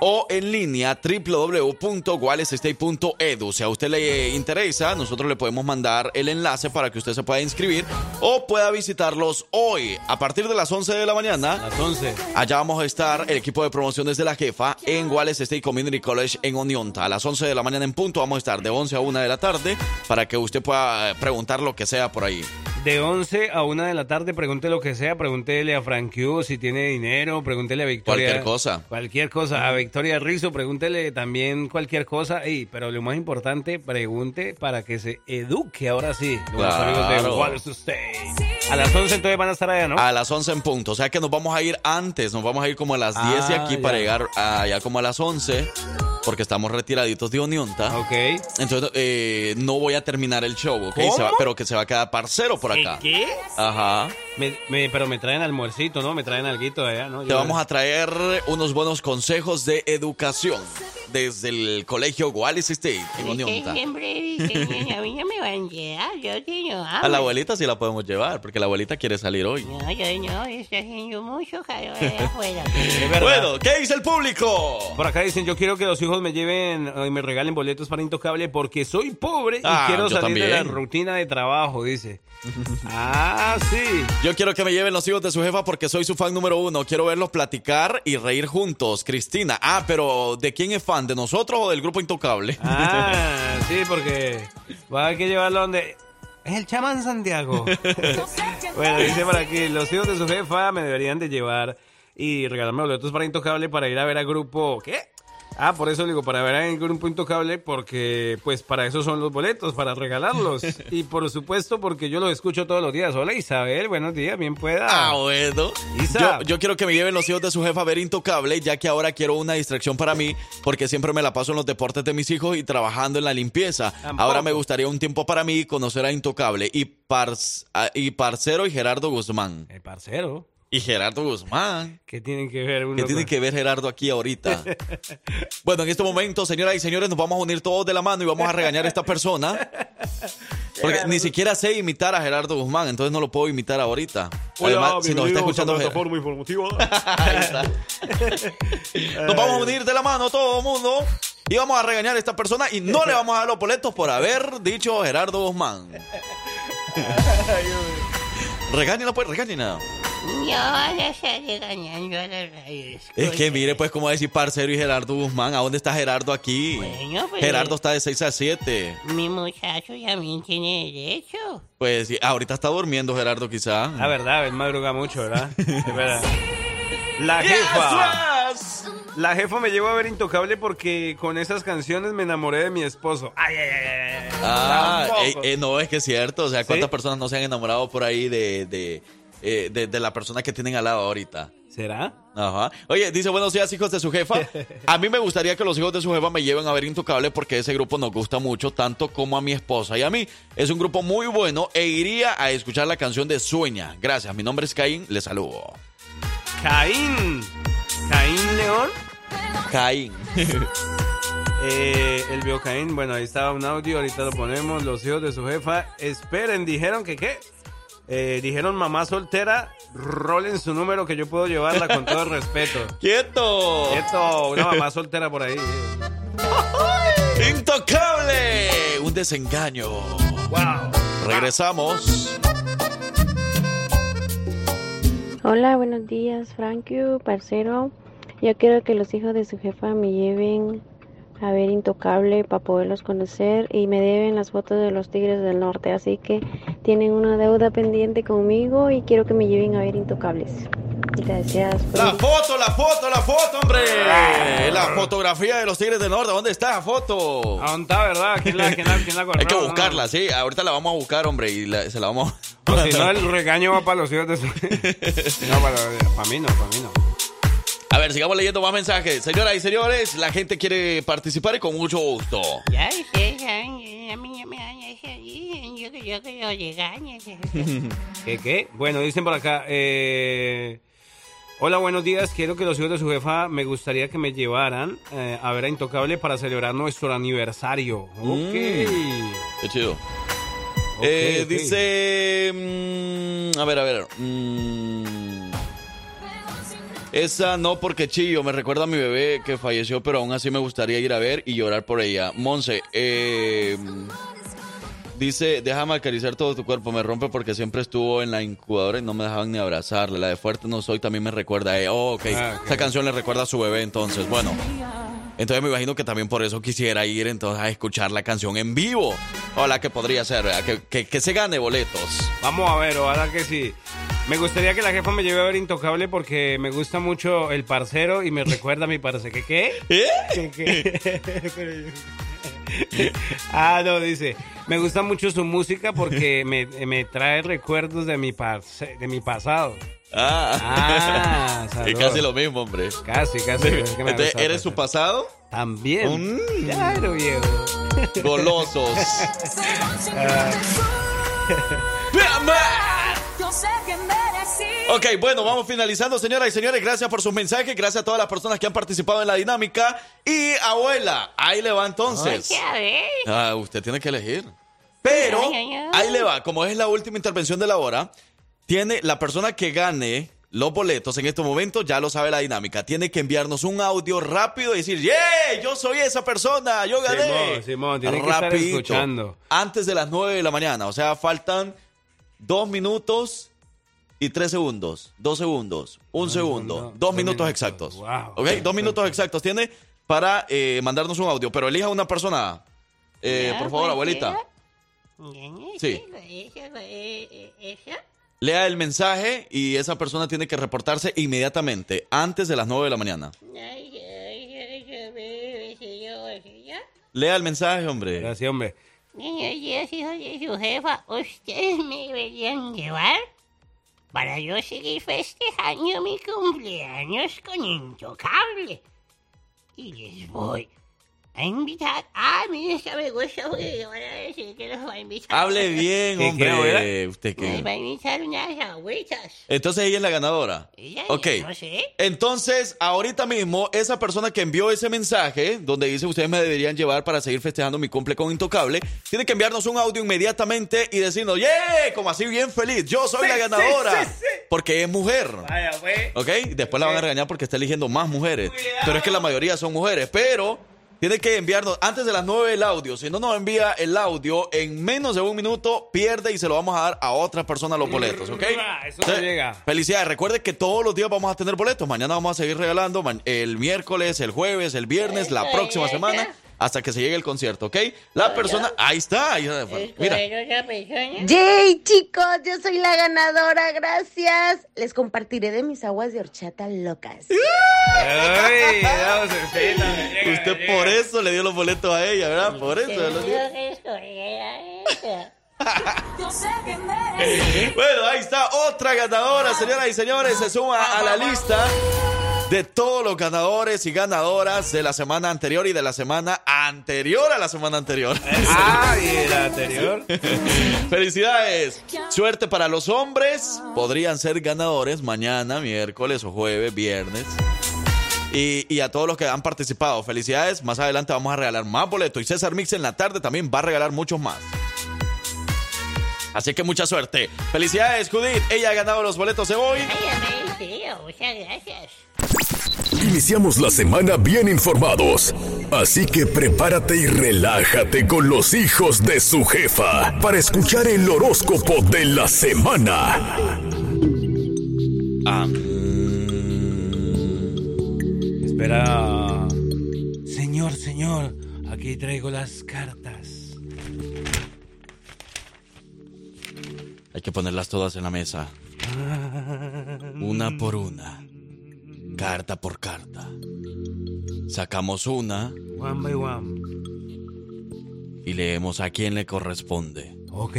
O en línea www.wallstate.edu. Si a usted le interesa, nosotros le podemos mandar el enlace para que usted se pueda inscribir o pueda visitarlos hoy a partir de las 11 de la mañana. Las 11. Allá vamos a estar el equipo de promociones de la jefa en Wallace State Community College en Onionta. A las 11 de la mañana en punto vamos a estar de 11 a 1 de la tarde para que usted pueda eh, preguntar lo que sea por ahí. De 11 a 1 de la tarde, pregunte lo que sea, pregúntele a Frank Q si tiene dinero, pregúntele a Victoria. Cualquier cosa. Cualquier cosa. A Victoria Rizzo, pregúntele también cualquier cosa. Ey, pero lo más importante, pregunte para que se eduque ahora sí. Los Claro. amigos de. A las 11 entonces van a estar allá, ¿no? A las 11 en punto. O sea que nos vamos a ir antes, nos vamos a ir como a las 10 de Ah, aquí ya. para llegar allá como a las 11 porque estamos retiraditos de Onionta. Ok. Entonces eh, no voy a terminar el show, ¿ok? Se va- pero que se va a quedar parcero por acá. ¿Qué? Ajá. Me- me- pero me traen almuercito, ¿no? Me traen alguito de allá, ¿no? Te vamos a traer unos buenos consejos de educación. Desde el colegio Wallis State en Es que Oneonta. siempre dicen, a mí no me van a llevar, yo tengo hambre. A la abuelita sí la podemos llevar, porque la abuelita quiere salir hoy. No, yo no, está haciendo mucho calor allá afuera. Bueno, ¿qué dice el público? Por acá dicen, yo quiero que los hijos me lleven eh, y me regalen boletos para Intocable porque soy pobre y Ah, quiero salir de la también. rutina de trabajo, dice. ah, sí. Yo quiero que me lleven los hijos de su jefa porque soy su fan número uno. Quiero verlos platicar y reír juntos. Cristina. Ah, pero ¿de quién es fan? ¿De nosotros o del grupo Intocable? Ah, sí, porque va a haber que llevarlo donde... Es el chamán Santiago. bueno, dice por aquí, los hijos de su jefa me deberían de llevar y regalarme boletos para Intocable para ir a ver al grupo... ¿Qué? Ah, por eso digo, para ver al grupo Intocable, porque pues para eso son los boletos, para regalarlos. y por supuesto, porque yo los escucho todos los días. Hola Isabel, buenos días, bien pueda. Ah, bueno. Isa. Yo, yo quiero que me lleven los hijos de su jefa a ver Intocable, ya que ahora quiero una distracción para mí, porque siempre me la paso en los deportes de mis hijos y trabajando en la limpieza. Tampoco. Ahora me gustaría un tiempo para mí conocer a Intocable y, Parce- a- y Parcero y Gerardo Guzmán. El parcero. Y Gerardo Guzmán. ¿Qué tienen que ver uno ¿Qué tiene con- que ver Gerardo aquí ahorita? bueno, en este momento, señoras y señores, nos vamos a unir todos de la mano y vamos a regañar a esta persona. Porque ni siquiera sé imitar a Gerardo Guzmán, entonces no lo puedo imitar ahorita. Además, si nos está escuchando Ger- informativa. Ahí está. Nos vamos a unir de la mano todo el mundo y vamos a regañar a esta persona y no le vamos a dar los boletos por haber dicho Gerardo Guzmán. Regáñenla pues, regáñenla. Es que mire pues cómo decir parcero y Gerardo Guzmán. ¿A dónde está Gerardo aquí? Bueno, pues- Gerardo está de 6 a 7. Mi muchacho también tiene derecho. Pues sí, ahorita está durmiendo Gerardo quizá. La verdad, él madruga mucho, ¿verdad? Es verdad. La jefa. La jefa me llevó a ver Intocable porque con esas canciones me enamoré de mi esposo. Ay, ay, ay, ay. Ah, eh, eh, no, es que es cierto. O sea, ¿cuántas ¿Sí? personas no se han enamorado por ahí de, de, eh, de, de la persona que tienen al lado ahorita? ¿Será? Ajá. Oye, dice, buenos días, hijos de su jefa. A mí me gustaría que los hijos de su jefa me lleven a ver Intocable porque ese grupo nos gusta mucho, tanto como a mi esposa y a mí. Es un grupo muy bueno e iría a escuchar la canción de Sueña. Gracias, mi nombre es Caín, les saludo. Caín. Caín León. Caín. Eh, el Biocaín, bueno, ahí estaba un audio, ahorita lo ponemos. Los hijos de su jefa, esperen, dijeron que qué. Eh, dijeron mamá soltera, rolen su número que yo puedo llevarla con todo el respeto. ¡Quieto! Esto, una mamá soltera por ahí. ¡Intocable! Un desengaño. ¡Wow! Regresamos. Hola, buenos días, Frankie, parcero. Yo quiero que los hijos de su jefa me lleven a ver Intocable para poderlos conocer y me deben las fotos de los Tigres del Norte. Así que tienen una deuda pendiente conmigo y quiero que me lleven a ver Intocables. Gracias. La foto, la foto, la foto, hombre. La fotografía de los Tigres del Norte. ¿Dónde está la foto? ¿A dónde está, verdad? ¿Quién la, quién la, quién la Hay que agarró? buscarla, sí. Ahorita la vamos a buscar, hombre, y la- se la vamos a... O si no, el regaño va para los hijos de su... No, para, para mí no, para mí no. A ver, sigamos leyendo más mensajes. Señoras y señores, la gente quiere participar y con mucho gusto. ¿Qué, qué? Bueno, dicen por acá, eh, hola, buenos días, quiero que los hijos de su jefa me gustaría que me llevaran eh, a ver a Intocable para celebrar nuestro aniversario. Ok. Qué chido. Eh. Dice... mm, a ver, a ver. mm, esa no porque chillo, me recuerda a mi bebé que falleció, pero aún así me gustaría ir a ver y llorar por ella. Monse, eh, dice, déjame acariciar todo tu cuerpo, me rompe porque siempre estuvo en la incubadora y no me dejaban ni abrazarle. La de Fuerte No Soy también me recuerda a ella. Oh, ok, Ah, ok. esa canción le recuerda a su bebé entonces. Bueno, entonces me imagino que también por eso quisiera ir entonces a escuchar la canción en vivo. Hola, que podría ser. Que, que, que se gane boletos. Vamos a ver, ojalá que sí. Me gustaría que la jefa me lleve a ver Intocable porque me gusta mucho el parcero y me recuerda a mi parce. ¿Qué qué? ¿Qué, qué? ah, no, dice. Me gusta mucho su música porque me, me trae recuerdos de mi, parce- de mi pasado. Ah, Ah, es casi lo mismo, hombre. Casi, casi. es que me Entonces, ¿eres su pasado? También. Mm. Claro, viejo. Golosos. Sé merecí Ok, bueno, vamos finalizando, señoras y señores. Gracias por sus mensajes. Gracias a todas las personas que han participado en la dinámica. Y abuela, ahí le va entonces. Oye, a ver. Ah, usted tiene que elegir. Pero Ay, ay, ay. ahí le va, como es la última intervención de la hora, tiene la persona que gane los boletos en este momento, ya lo sabe la dinámica, tiene que enviarnos un audio rápido y decir, ¡Yeah! Yo soy esa persona, yo gané. Simón, Simón, tiene que estar escuchando. Antes de las 9 de la mañana, o sea, faltan dos minutos y tres segundos, dos segundos, un segundo, dos dos minutos minutos. exactos. Wow, ¿Ok? Dos minutos exactos tiene para eh, mandarnos un audio, pero elija una persona. Eh, por favor, pues, abuelita. Sí. Esa, eh, eh, esa. Lea el mensaje y esa persona tiene que reportarse inmediatamente, antes de las 9 de la mañana. Lea el mensaje, hombre. Gracias, hombre. Niños y hijos de su jefa, ustedes me deberían llevar para yo seguir festejando mi cumpleaños con Intocable. Y les voy a invitar. Mira, esta me gusta porque van a decir que los va a invitar. Hable bien, ¿Qué, qué, hombre. ¿Usted Les va qué? a invitar unas agüitas. Entonces ella es la ganadora. Ella, Ok. No sé. Entonces, ahorita mismo, esa persona que envió ese mensaje, donde dice ustedes me deberían llevar para seguir festejando mi cumple con Intocable, tiene que enviarnos un audio inmediatamente y decirnos, ¡Yeah! Como así bien feliz, yo soy la ganadora. Porque es mujer. Vaya, pues. ¿Ok? Después la van a regañar porque está eligiendo más mujeres. Pero es que la mayoría son mujeres. Pero tiene que enviarnos antes de las 9 el audio. Si no nos envía el audio, en menos de un minuto pierde y se lo vamos a dar a otra persona los boletos. ¿Ok? Eso no llega. Felicidades. Recuerde que todos los días vamos a tener boletos. Mañana vamos a seguir regalando. El miércoles, el jueves, el viernes, la próxima semana. Hasta que se llegue el concierto, ¿ok? La persona. Ahí está. ahí está. Mira. Otra persona. Yay, chicos, yo soy la ganadora, gracias. Les compartiré de mis aguas de horchata locas. Ay, vamos, llega, Usted llega. por eso le dio los boletos a ella, ¿verdad? Por eso. Bueno, ahí está otra ganadora, señoras y señores. Se suma a la lista de todos los ganadores y ganadoras de la semana anterior y de la semana anterior a la semana anterior. Ah, y el anterior. Felicidades. Suerte para los hombres. Podrían ser ganadores mañana, miércoles o jueves, viernes. Y, y a todos los que han participado, felicidades. Más adelante vamos a regalar más boletos. Y César Mix en la tarde también va a regalar muchos más. Así que mucha suerte. Felicidades, Judith. Ella ha ganado los boletos de hoy. Ay, me tío, muchas gracias. Iniciamos la semana bien informados. Así que prepárate y relájate con los hijos de su jefa para escuchar el horóscopo de la semana. Espera. Señor, señor, aquí traigo las cartas. hay que ponerlas todas en la mesa. Una por una. Carta por carta. Sacamos una One by one. y leemos a quién le corresponde. Ok.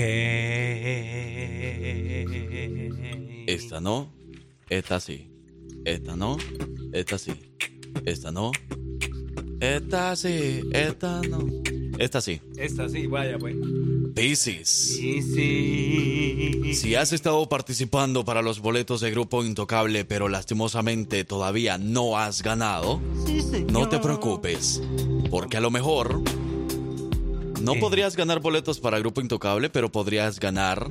Esta no, esta sí. Esta no, esta sí. Esta no. Esta sí, esta no. Esta sí. Esta sí, vaya, pues. Sí. Si has estado participando para los boletos de Grupo Intocable, pero lastimosamente todavía no has ganado, no te preocupes, porque a lo mejor no podrías ganar boletos para Grupo Intocable, pero podrías ganar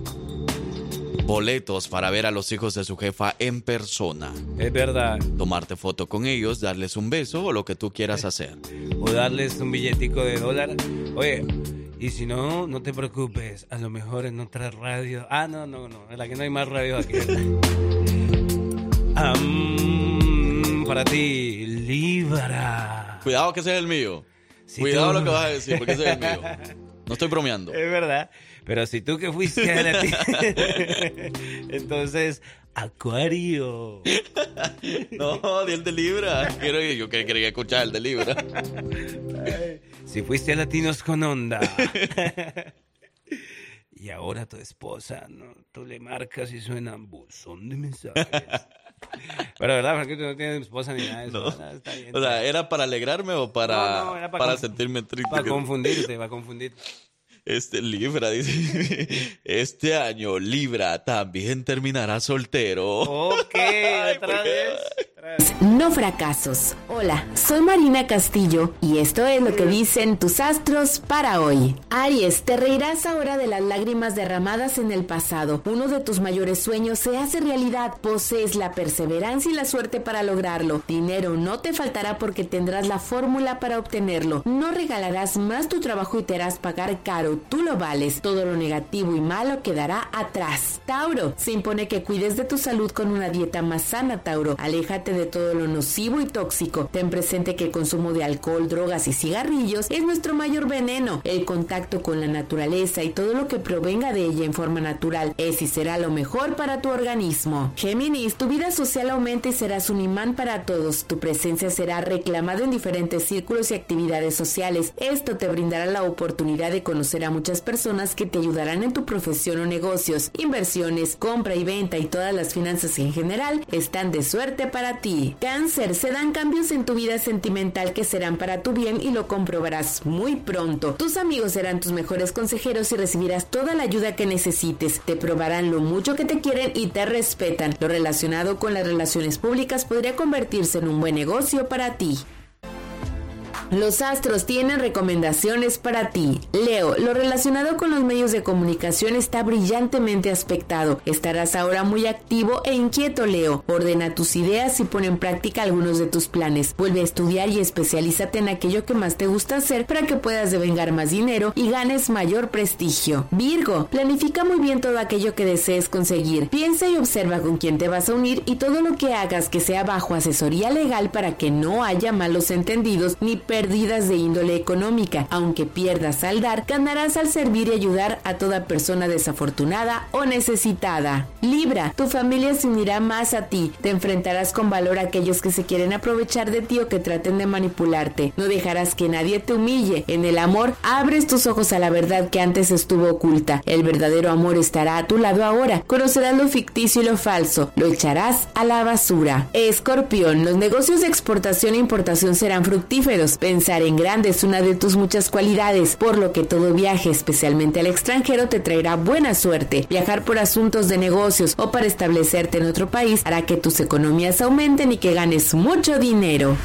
boletos para ver a los hijos de su jefa en persona, Es verdad. tomarte foto con ellos, darles un beso o lo que tú quieras hacer. O darles un billetico de dólar. Oye, y si no, no te preocupes. A lo mejor en otra radio. Ah, no, no, no. En la que no hay más radios aquí. Para ti, Libra. Cuidado que ese es el mío. Si Cuidado tú- lo que vas a decir, porque ese es el mío. No estoy bromeando. Es verdad. Pero si tú que fuiste a la Entonces, Acuario. No, di el de Libra. Quiero, yo que quería escuchar el de Libra. Si fuiste a Latinos con Onda. y ahora tu esposa, ¿no? Tú le marcas y suena buzón de mensajes. Pero verdad, porque tú no tienes esposa ni nada de eso. No. Está bien, O sea, ¿era para alegrarme o para, No, no, era para, para sentirme triste? Para confundirte, para confundirte. Este Libra dice, este año Libra también terminará soltero. Ok, otra vez. No fracasos. Hola, soy Marina Castillo y esto es lo que dicen tus astros para hoy. Aries, te reirás ahora de las lágrimas derramadas en el pasado. Uno de tus mayores sueños se hace realidad. Posees la perseverancia y la suerte para lograrlo. Dinero no te faltará porque tendrás la fórmula para obtenerlo. No regalarás más tu trabajo y te harás pagar caro. Tú lo vales. Todo lo negativo y malo quedará atrás. Tauro, se impone que cuides de tu salud con una dieta más sana, Tauro. Aléjate de todo lo nocivo y tóxico. Ten presente que el consumo de alcohol, drogas y cigarrillos es nuestro mayor veneno. El contacto con la naturaleza y todo lo que provenga de ella en forma natural es y será lo mejor para tu organismo. Géminis, tu vida social aumenta y serás un imán para todos. Tu presencia será reclamada en diferentes círculos y actividades sociales. Esto te brindará la oportunidad de conocer a muchas personas que te ayudarán en tu profesión o negocios. Inversiones, compra y venta y todas las finanzas en general están de suerte para Cáncer, se dan cambios en tu vida sentimental que serán para tu bien y lo comprobarás muy pronto. Tus amigos serán tus mejores consejeros y recibirás toda la ayuda que necesites. Te probarán lo mucho que te quieren y te respetan. Lo relacionado con las relaciones públicas podría convertirse en un buen negocio para ti. Los astros tienen recomendaciones para ti. Leo, lo relacionado con los medios de comunicación está brillantemente aspectado. Estarás ahora muy activo e inquieto, Leo. Ordena tus ideas y pon en práctica algunos de tus planes. Vuelve a estudiar y especialízate en aquello que más te gusta hacer para que puedas devengar más dinero y ganes mayor prestigio. Virgo, planifica muy bien todo aquello que desees conseguir. Piensa y observa con quién te vas a unir y todo lo que hagas que sea bajo asesoría legal para que no haya malos entendidos ni pérdidas de índole económica. Aunque pierdas al dar, ganarás al servir y ayudar a toda persona desafortunada o necesitada. Libra, tu familia se unirá más a ti. Te enfrentarás con valor a aquellos que se quieren aprovechar de ti o que traten de manipularte. No dejarás que nadie te humille. En el amor, abres tus ojos a la verdad que antes estuvo oculta. El verdadero amor estará a tu lado ahora. Conocerás lo ficticio y lo falso. Lo echarás a la basura. Escorpión, los negocios de exportación e importación serán fructíferos. Pensar en grande es una de tus muchas cualidades, por lo que todo viaje, especialmente al extranjero, te traerá buena suerte. Viajar por asuntos de negocios o para establecerte en otro país hará que tus economías aumenten y que ganes mucho dinero.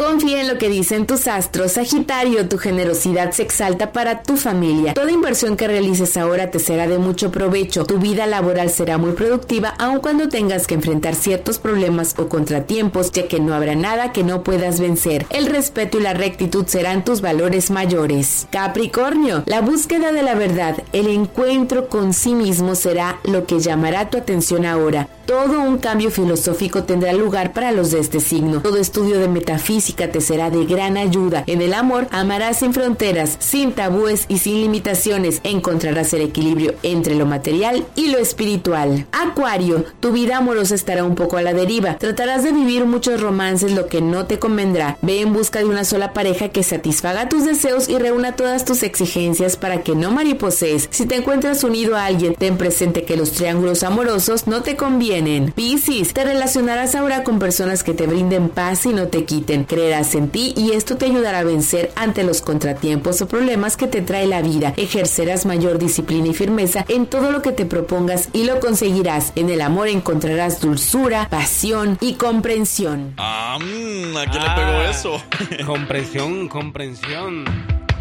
Confía en lo que dicen tus astros, Sagitario, tu generosidad se exalta para tu familia. Toda inversión que realices ahora te será de mucho provecho. Tu vida laboral será muy productiva aun cuando tengas que enfrentar ciertos problemas o contratiempos, ya que no habrá nada que no puedas vencer. El respeto y la rectitud serán tus valores mayores. Capricornio, la búsqueda de la verdad, el encuentro con sí mismo será lo que llamará tu atención ahora. Todo un cambio filosófico tendrá lugar para los de este signo. Todo estudio de metafísica te será de gran ayuda. En el amor amarás sin fronteras, sin tabúes y sin limitaciones. Encontrarás el equilibrio entre lo material y lo espiritual. Acuario, tu vida amorosa estará un poco a la deriva. Tratarás de vivir muchos romances, lo que no te convendrá. Ve en busca de una sola pareja que satisfaga tus deseos y reúna todas tus exigencias para que no mariposees. Si te encuentras unido a alguien, ten presente que los triángulos amorosos no te convienen. Piscis, te relacionarás ahora con personas que te brinden paz y no te quiten. Creerás en ti y esto te ayudará a vencer ante los contratiempos o problemas que te trae la vida. Ejercerás mayor disciplina y firmeza en todo lo que te propongas y lo conseguirás. En el amor encontrarás dulzura, pasión y comprensión. Ah, ¿a quién le pegó eso? Comprensión, comprensión.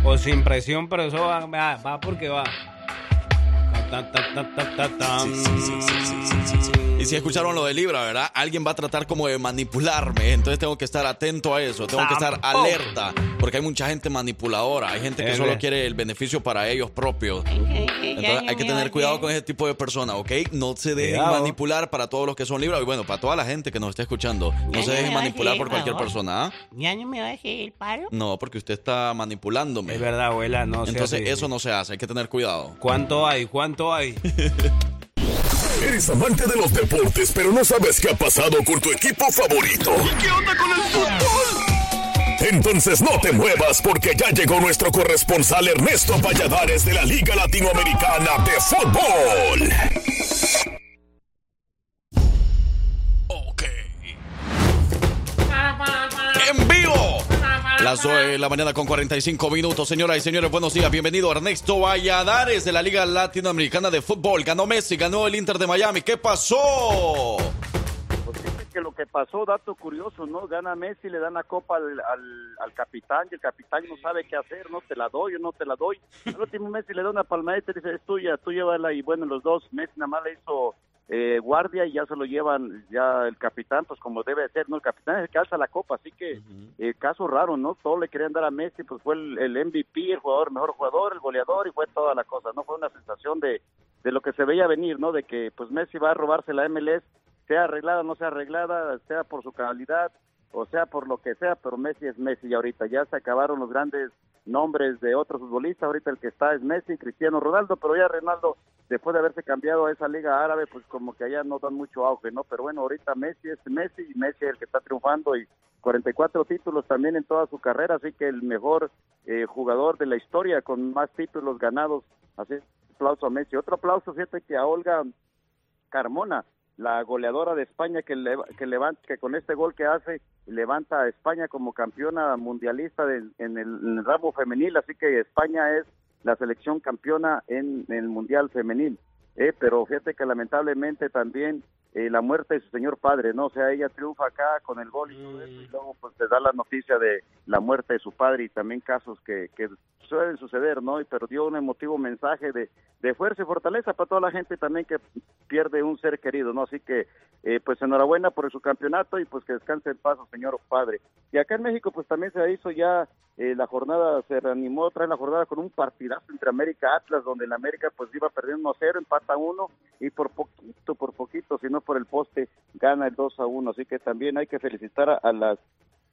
O sin presión, pero eso va, va, va porque va. Y si escucharon lo de Libra, ¿verdad? Alguien va a tratar como de manipularme. Entonces tengo que estar atento a eso. Tengo que estar alerta. Porque hay mucha gente manipuladora. Hay gente que solo quiere el beneficio para ellos propios. Entonces hay que tener cuidado con ese tipo de personas, ¿ok? No se dejen manipular para todos los que son Libra. Y bueno, para toda la gente que nos está escuchando. No se dejen manipular por cualquier persona, ¿ah? ¿Ya no me va a hacer el paro? No, porque usted está manipulándome. Es verdad, abuela, no Entonces eso no se hace. Hay que tener cuidado. ¿Cuánto hay? ¿Cuánto hay? Eres amante de los deportes, pero no sabes qué ha pasado con tu equipo favorito. ¿Qué onda con el fútbol? Entonces no te muevas porque ya llegó nuestro corresponsal Ernesto Valladares de la Liga Latinoamericana de Fútbol. En vivo Las 2 de la mañana con 45 minutos. Señoras y señores, buenos días. Bienvenido Ernesto Valladares de la Liga Latinoamericana de Fútbol. Ganó Messi, ganó el Inter de Miami. ¿Qué pasó? Pues fíjate que lo que pasó, dato curioso, ¿no? Gana Messi, le dan la copa al, al, al capitán y el capitán no sabe qué hacer, no te la doy o no te la doy. Al último Messi le da una palmadita y dice, es tuya, tú llévala. Y bueno, los dos, Messi nada más le hizo eh, guardia y ya se lo llevan ya el capitán, pues como debe de ser, ¿no? El capitán es el que alza la copa, así que eh, caso raro, ¿no? Todos le querían dar a Messi, pues fue el, el MVP, el jugador, mejor jugador, el goleador y fue toda la cosa, ¿no? Fue una sensación de, de lo que se veía venir, ¿no? De que pues Messi va a robarse la MLS, sea arreglada o no sea arreglada, sea por su calidad o sea por lo que sea, pero Messi es Messi y ahorita ya se acabaron los grandes nombres de otros futbolistas, ahorita el que está es Messi, Cristiano Ronaldo, pero ya Ronaldo después de haberse cambiado a esa liga árabe, pues como que allá no dan mucho auge, ¿no? Pero bueno, ahorita Messi es Messi y Messi es el que está triunfando y 44 títulos también en toda su carrera, así que el mejor eh, jugador de la historia con más títulos ganados, así aplauso a Messi. Otro aplauso, fíjate que a Olga Carmona, la goleadora de España que, le- que levanta, que con este gol que hace levanta a España como campeona mundialista de- en, el, en el ramo femenil, así que España es la selección campeona en, el mundial femenil. Eh, pero fíjate que lamentablemente también eh, la muerte de su señor padre, ¿no? O sea, ella triunfa acá con el gol y todo eso, y luego pues te da la noticia de la muerte de su padre y también casos que, que suelen suceder, ¿no? Y pero dio un emotivo mensaje de, de fuerza y fortaleza para toda la gente también que pierde un ser querido, ¿no? Así que, eh, pues enhorabuena por su campeonato y pues que descanse en paz, señor padre. Y acá en México, pues también se hizo ya eh, la jornada, se reanimó otra vez la jornada con un partidazo entre América Atlas, donde el América pues iba perdiendo 1-0, empata 1 y por poquito, por poquito, si no por el poste, gana el 2 a 1. Así que también hay que felicitar a, las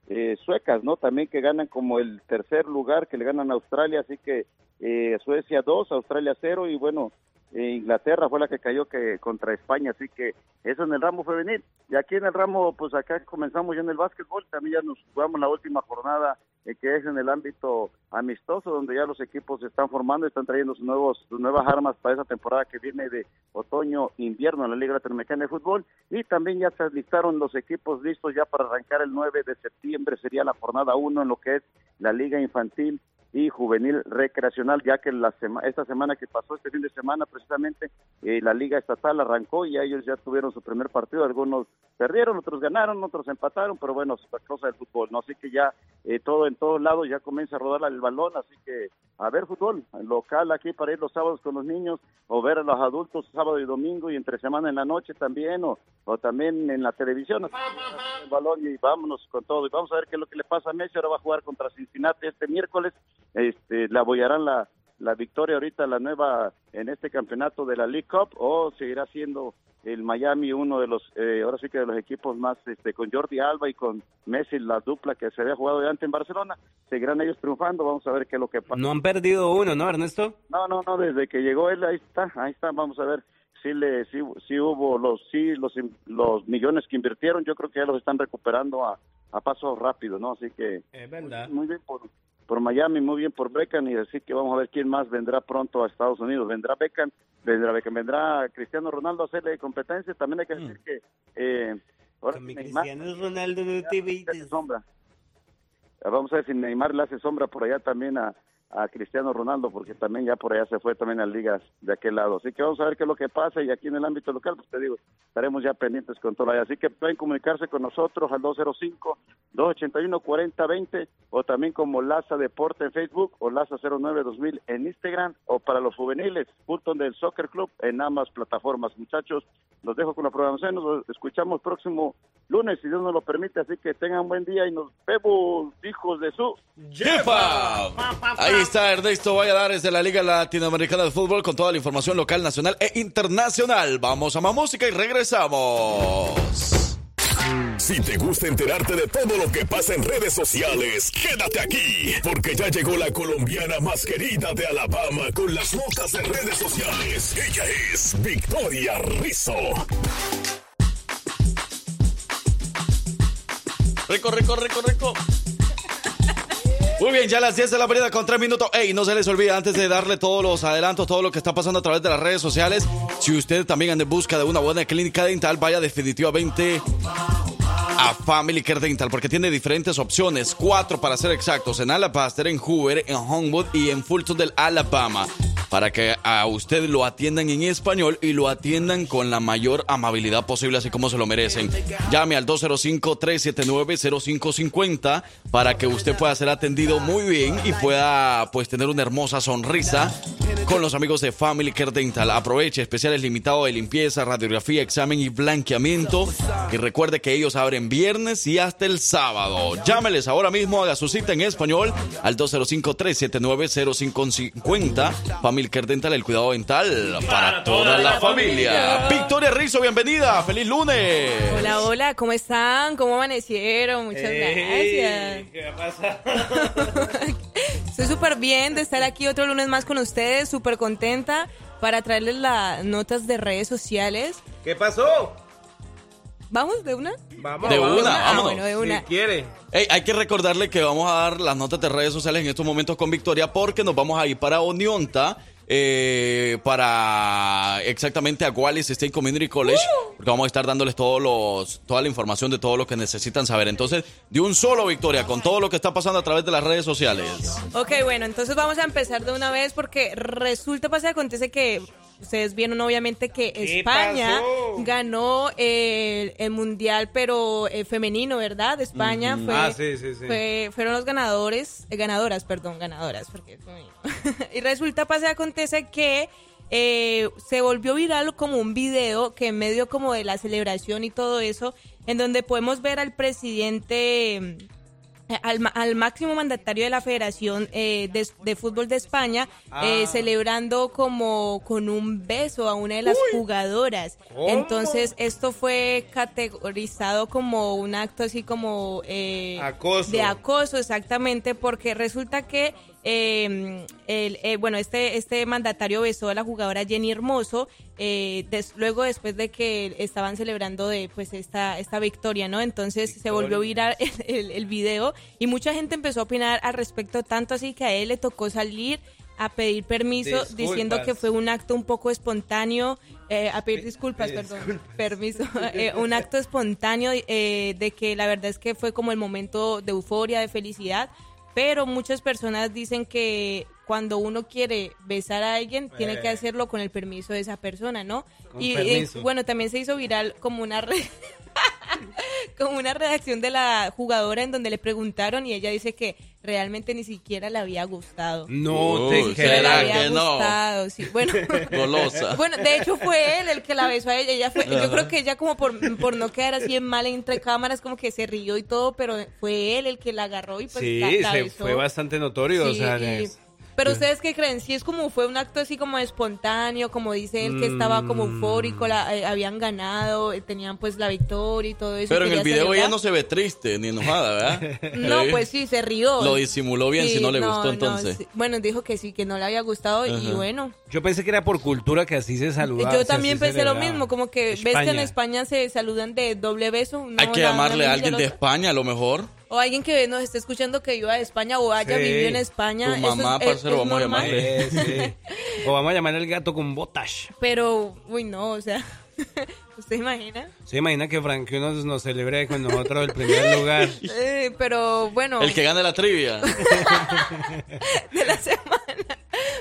eh, suecas, ¿no? También que ganan como el tercer lugar, que le ganan a Australia, así que eh, Suecia 2, Australia 0 y bueno, Inglaterra fue la que cayó que contra España, así que eso en el ramo femenil. Y aquí en el ramo, pues acá comenzamos ya en el básquetbol, también ya nos jugamos la última jornada eh, que es en el ámbito amistoso, donde ya los equipos se están formando, están trayendo sus, nuevos, sus nuevas armas para esa temporada que viene de otoño-invierno en la Liga Latinoamericana de Fútbol. Y también ya se listaron los equipos listos ya para arrancar el 9 de septiembre, sería la jornada 1 en lo que es la Liga Infantil y juvenil recreacional, ya que la sema- esta semana que pasó, este fin de semana precisamente, eh, la liga estatal arrancó y ellos ya tuvieron su primer partido, algunos perdieron, otros ganaron, otros empataron, pero bueno, es la cosa del fútbol, ¿no? Así que ya eh, todo en todos lados ya comienza a rodar el balón, así que a ver fútbol local aquí para ir los sábados con los niños o ver a los adultos sábado y domingo y entre semana en la noche también o, o también en la televisión. Así que el balón y vámonos con todo. Y vamos a ver qué es lo que le pasa a Messi. Ahora va a jugar contra Cincinnati este miércoles. Este, le apoyarán la, la victoria ahorita, la nueva en este campeonato de la League Cup o seguirá siendo el Miami uno de los, eh, ahora sí que de los equipos más, este, con Jordi Alba y con Messi, la dupla que se había jugado ya antes en Barcelona, seguirán ellos triunfando, vamos a ver qué es lo que pasa. No han perdido uno, ¿no, Ernesto? No, no, no, desde que llegó él, ahí está, ahí está, vamos a ver si le, si, si hubo los, sí, los, los millones que invirtieron, yo creo que ya los están recuperando a, a paso rápido, ¿no? Así que Es verdad. muy bien por, por Miami, muy bien por Beckham y así que vamos a ver quién más vendrá pronto a Estados Unidos. Vendrá Beckham, vendrá Beckham, vendrá Cristiano Ronaldo a hacerle competencia. También hay que decir que eh, ahora mi Neymar- Cristiano Ronaldo no te sombra. Vamos a ver si Neymar le hace sombra por allá también a, a Cristiano Ronaldo, porque también ya por allá se fue también a ligas de aquel lado. Así que vamos a ver qué es lo que pasa y aquí en el ámbito local, pues te digo, estaremos ya pendientes con todo allá. Así que pueden comunicarse con nosotros al 205-281-4020 o también como Laza Deporte en Facebook o Laza 09-2000 en Instagram o para los juveniles, Fulton del Soccer Club en ambas plataformas. Muchachos, los dejo con la programación, nos escuchamos próximo lunes, si Dios nos lo permite, así que tengan buen día y nos vemos, hijos de su... ¡Yepa! Ahí está Ernesto Valladares de la Liga Latinoamericana de Fútbol con toda la información local, nacional e internacional. Vamos a más música y regresamos. Si te gusta enterarte de todo lo que pasa en redes sociales, quédate aquí, porque ya llegó la colombiana más querida de Alabama con las notas de redes sociales. Ella es Victoria Rizzo. Rico, rico, rico, rico. Muy bien, ya las 10 de la mañana con 3 minutos. Ey, no se les olvide, antes de darle todos los adelantos, todo lo que está pasando a través de las redes sociales, si usted también anda en busca de una buena clínica dental, vaya definitivamente a Family Care Dental porque tiene diferentes opciones, cuatro para ser exactos, en Alabaster, en Hoover, en Homewood y en Fulton del Alabama, para que a usted lo atiendan en español y lo atiendan con la mayor amabilidad posible, así como se lo merecen. Llame al 205-379-0550 para que usted pueda ser atendido muy bien y pueda pues tener una hermosa sonrisa con los amigos de Family Care Dental. Aproveche especiales limitados de limpieza, radiografía, examen y blanqueamiento. Y recuerde que ellos abren viernes y hasta el sábado. Llámeles ahora mismo, haga su cita en español al 205-379-0550. Care Dental, el cuidado dental para toda la familia. Victoria Rizzo, bienvenida. Feliz lunes. Hola, hola, ¿cómo están? ¿Cómo amanecieron? Muchas gracias. ¿Qué pasa? Estoy súper bien de estar aquí otro lunes más con ustedes, súper contenta para traerles las notas de redes sociales. ¿Qué pasó? ¿Vamos de una? Vamos, De vamos. una, Ah, vámonos. bueno, de una. Si quiere. Ey, hay que recordarle que vamos a dar las notas de redes sociales en estos momentos con Victoria porque nos vamos a ir para Onionta. eh, para exactamente a Wallis State Community College porque vamos a estar dándoles todos los toda la información de todo lo que necesitan saber entonces de un solo Victoria con todo lo que está pasando a través de las redes sociales Ok, bueno, entonces vamos a empezar de una vez porque resulta, pasa, acontece que ustedes vieron obviamente que ¿Qué España pasó? ganó el, el mundial, pero eh, femenino, ¿verdad? España fue, Ah, sí, sí, sí. fue- fueron los ganadores, eh, ganadoras, perdón, ganadoras, porque y resulta, pasa, acontece que eh, se volvió viral como un video que en medio como de la celebración y todo eso, en donde podemos ver al presidente eh, al, ma- al máximo mandatario de la Federación eh, de, de Fútbol de España eh, Ah. celebrando como con un beso a una de las jugadoras. ¿Cómo? Entonces esto fue categorizado como un acto así como eh, Acoso. de acoso exactamente porque resulta que eh, el, eh, bueno este este mandatario besó a la jugadora Jenny Hermoso eh, des- luego después de que estaban celebrando de pues esta esta victoria no entonces se volvió viral el, el, el video y mucha gente empezó a opinar al respecto tanto así que a él le tocó salir a pedir permiso Disculpas. diciendo que fue un acto un poco espontáneo eh, a pedir disculpas perdón permiso eh, un acto espontáneo eh, de que la verdad es que fue como el momento de euforia de felicidad pero muchas personas dicen que cuando uno quiere besar a alguien tiene que Eh. hacerlo con el permiso de esa persona, ¿no? Con y eh, bueno, también se hizo viral como una red como una redacción de la jugadora en donde le preguntaron y ella dice que realmente ni siquiera le había gustado. No te Que le ¿será había que no? gustado, sí. Bueno, Golosa. bueno, de hecho fue él el que la besó a ella. ella fue, yo creo que ella como por, por no quedar así en mal entre cámaras, como que se rió y todo, pero fue él el que la agarró y pues Sí, la, la se besó. fue bastante notorio. o sea, y- es- pero ustedes qué creen, si es como fue un acto así como espontáneo, como dice él que estaba como Mm. eufórico, la- eh, habían ganado, eh, tenían pues la victoria y todo eso. pero en el video ella no se ve triste ni enojada ¿verdad? No, pues sí, se rió. Lo disimuló bien, si no le gustó, no, entonces. sí. Bueno, dijo que sí, que no le había gustado y bueno. Yo pensé que era por cultura que así se saludaba. Yo también pensé lo mismo, como que ves que en España se saludan de doble beso. hay que llamarle a alguien al de. España a lo mejor O alguien que nos esté escuchando que viva de España o haya Sí. vivido en España. Tu mamá, es- parcero, es vamos a normal. llamarle. Eh, sí. O vamos a llamar al gato con botas. Pero, uy, no, o sea, ¿usted imagina? Se imagina que Frank nos, nos celebre con nosotros el primer lugar. Eh, pero bueno. el que gane la trivia de la semana.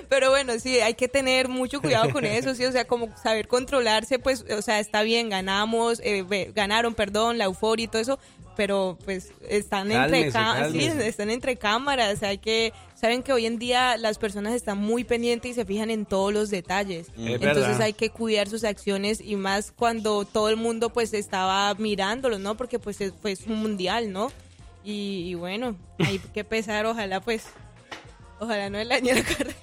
Pero bueno, sí, hay que tener mucho cuidado con eso, sí, o sea, como saber controlarse, pues, o sea, está bien, ganamos, eh, ganaron, perdón, la euforia y todo eso, pero pues están entre Cálmese, sí, están entre cámaras, hay que saben que hoy en día las personas están muy pendientes y se fijan en todos los detalles. Es Entonces verdad. hay que cuidar sus acciones y más cuando todo el mundo pues estaba mirándolo, ¿no? Porque pues es, fue un mundial, ¿no? Y, y bueno, hay que pesar, ojalá pues Ojalá no el año de la carrera.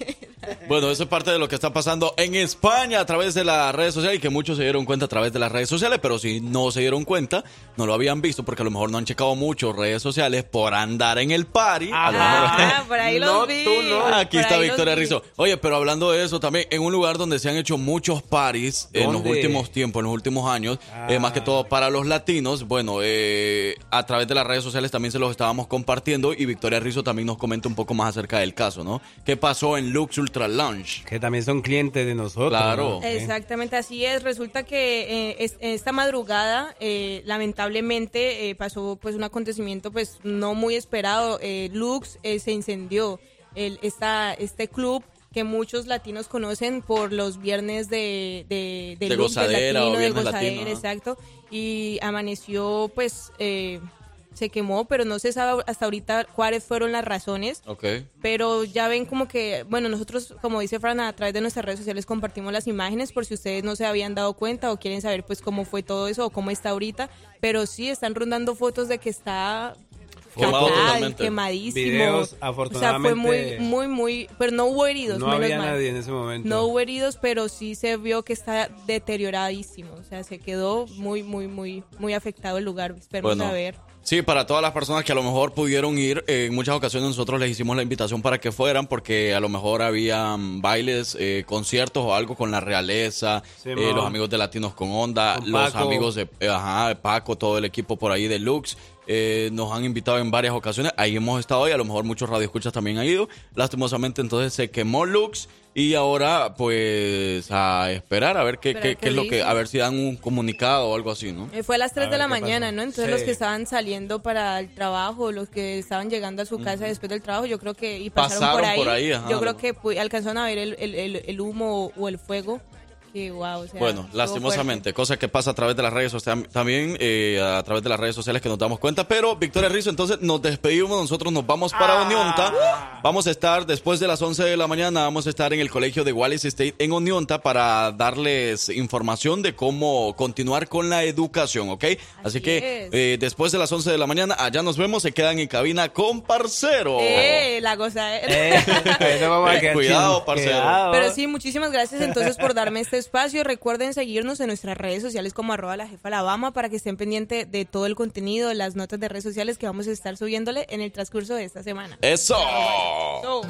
Bueno, eso es parte de lo que está pasando en España a través de las redes sociales y que muchos se dieron cuenta a través de las redes sociales, pero si no se dieron cuenta, no lo habían visto porque a lo mejor no han checado mucho redes sociales por andar en el party. A lo Ah, mejor- por ahí los vi. Aquí por está Victoria vi. Rizzo. Oye, pero hablando de eso también, en un lugar donde se han hecho muchos paris en los últimos tiempos, en los últimos años, eh, más que todo para los latinos, bueno, eh, a través de las redes sociales también se los estábamos compartiendo y Victoria Rizzo también nos comenta un poco más acerca del caso, ¿no? ¿Qué pasó en Luxor Ultra Lounge. Que también son clientes de nosotros. Claro. ¿no? Exactamente, así es. Resulta que eh, es- esta madrugada, eh, lamentablemente, eh, pasó pues un acontecimiento pues no muy esperado. Eh, Lux eh, se incendió. El, esta, este club que muchos latinos conocen por los viernes de, de, De del gozadera o latino, de viernes gozadera, latino, ajá. exacto. Y amaneció pues... eh, se quemó, pero no se sabe hasta ahorita cuáles fueron las razones Ok. pero ya ven como que, bueno, nosotros, como dice Fran, a través de nuestras redes sociales compartimos las imágenes por si ustedes no se habían dado cuenta o quieren saber pues cómo fue todo eso o cómo está ahorita, pero sí están rondando fotos de que está Quemado fatal, quemadísimo. Videos, O sea, fue afortunadamente, muy, muy, muy, pero no hubo heridos, No menos había mal. nadie en ese momento. No hubo heridos, pero sí se vio que está deterioradísimo, o sea, se quedó muy, muy, muy, muy afectado el lugar. Esperemos Bueno. a ver. Sí, para todas las personas que a lo mejor pudieron ir, eh, en muchas ocasiones nosotros les hicimos la invitación para que fueran porque a lo mejor había mm, bailes, eh, conciertos o algo con la realeza, Sí, eh, los amigos de Latinos con Onda, Con los amigos de, ajá, Paco, todo el equipo por ahí de Lux. eh, nos han invitado en varias ocasiones, ahí hemos estado hoy, a lo mejor muchos radioescuchas también han ido. Lastimosamente entonces se quemó Lux y ahora pues a esperar a ver qué, qué- es lo que, a ver si dan un comunicado o algo así, ¿no? Eh, Fue a las 3 A de la mañana. ¿no? Entonces Sí. los que estaban saliendo para el trabajo, los que estaban llegando a su casa después del trabajo, yo creo que y pasaron, Pasaron por ahí, por ahí, ajá. yo creo que pu- alcanzaron a ver el, el- el- el humo o el fuego. Que wow, o sea, Bueno, lastimosamente, cosa que pasa a través de las redes sociales, también eh, a través de las redes sociales que nos damos cuenta. Pero, Victoria Rizzo, entonces nos despedimos, nosotros nos vamos para Onionta. Vamos a estar después de las 11 de la mañana, vamos a estar en el colegio de Wallace State en Onionta para darles información de cómo continuar con la educación, ¿ok? Así, que es. eh, después de las 11 de la mañana, allá nos vemos, se quedan en cabina con Parcero. Eh, la cosa Cuidado, parcero. Pero sí, muchísimas gracias entonces por darme este espacio. Recuerden seguirnos en nuestras redes sociales como arroba la jefa Alabama para que estén pendientes de todo el contenido, de las notas de redes sociales que vamos a estar subiéndole en el transcurso de esta semana. Eso. So.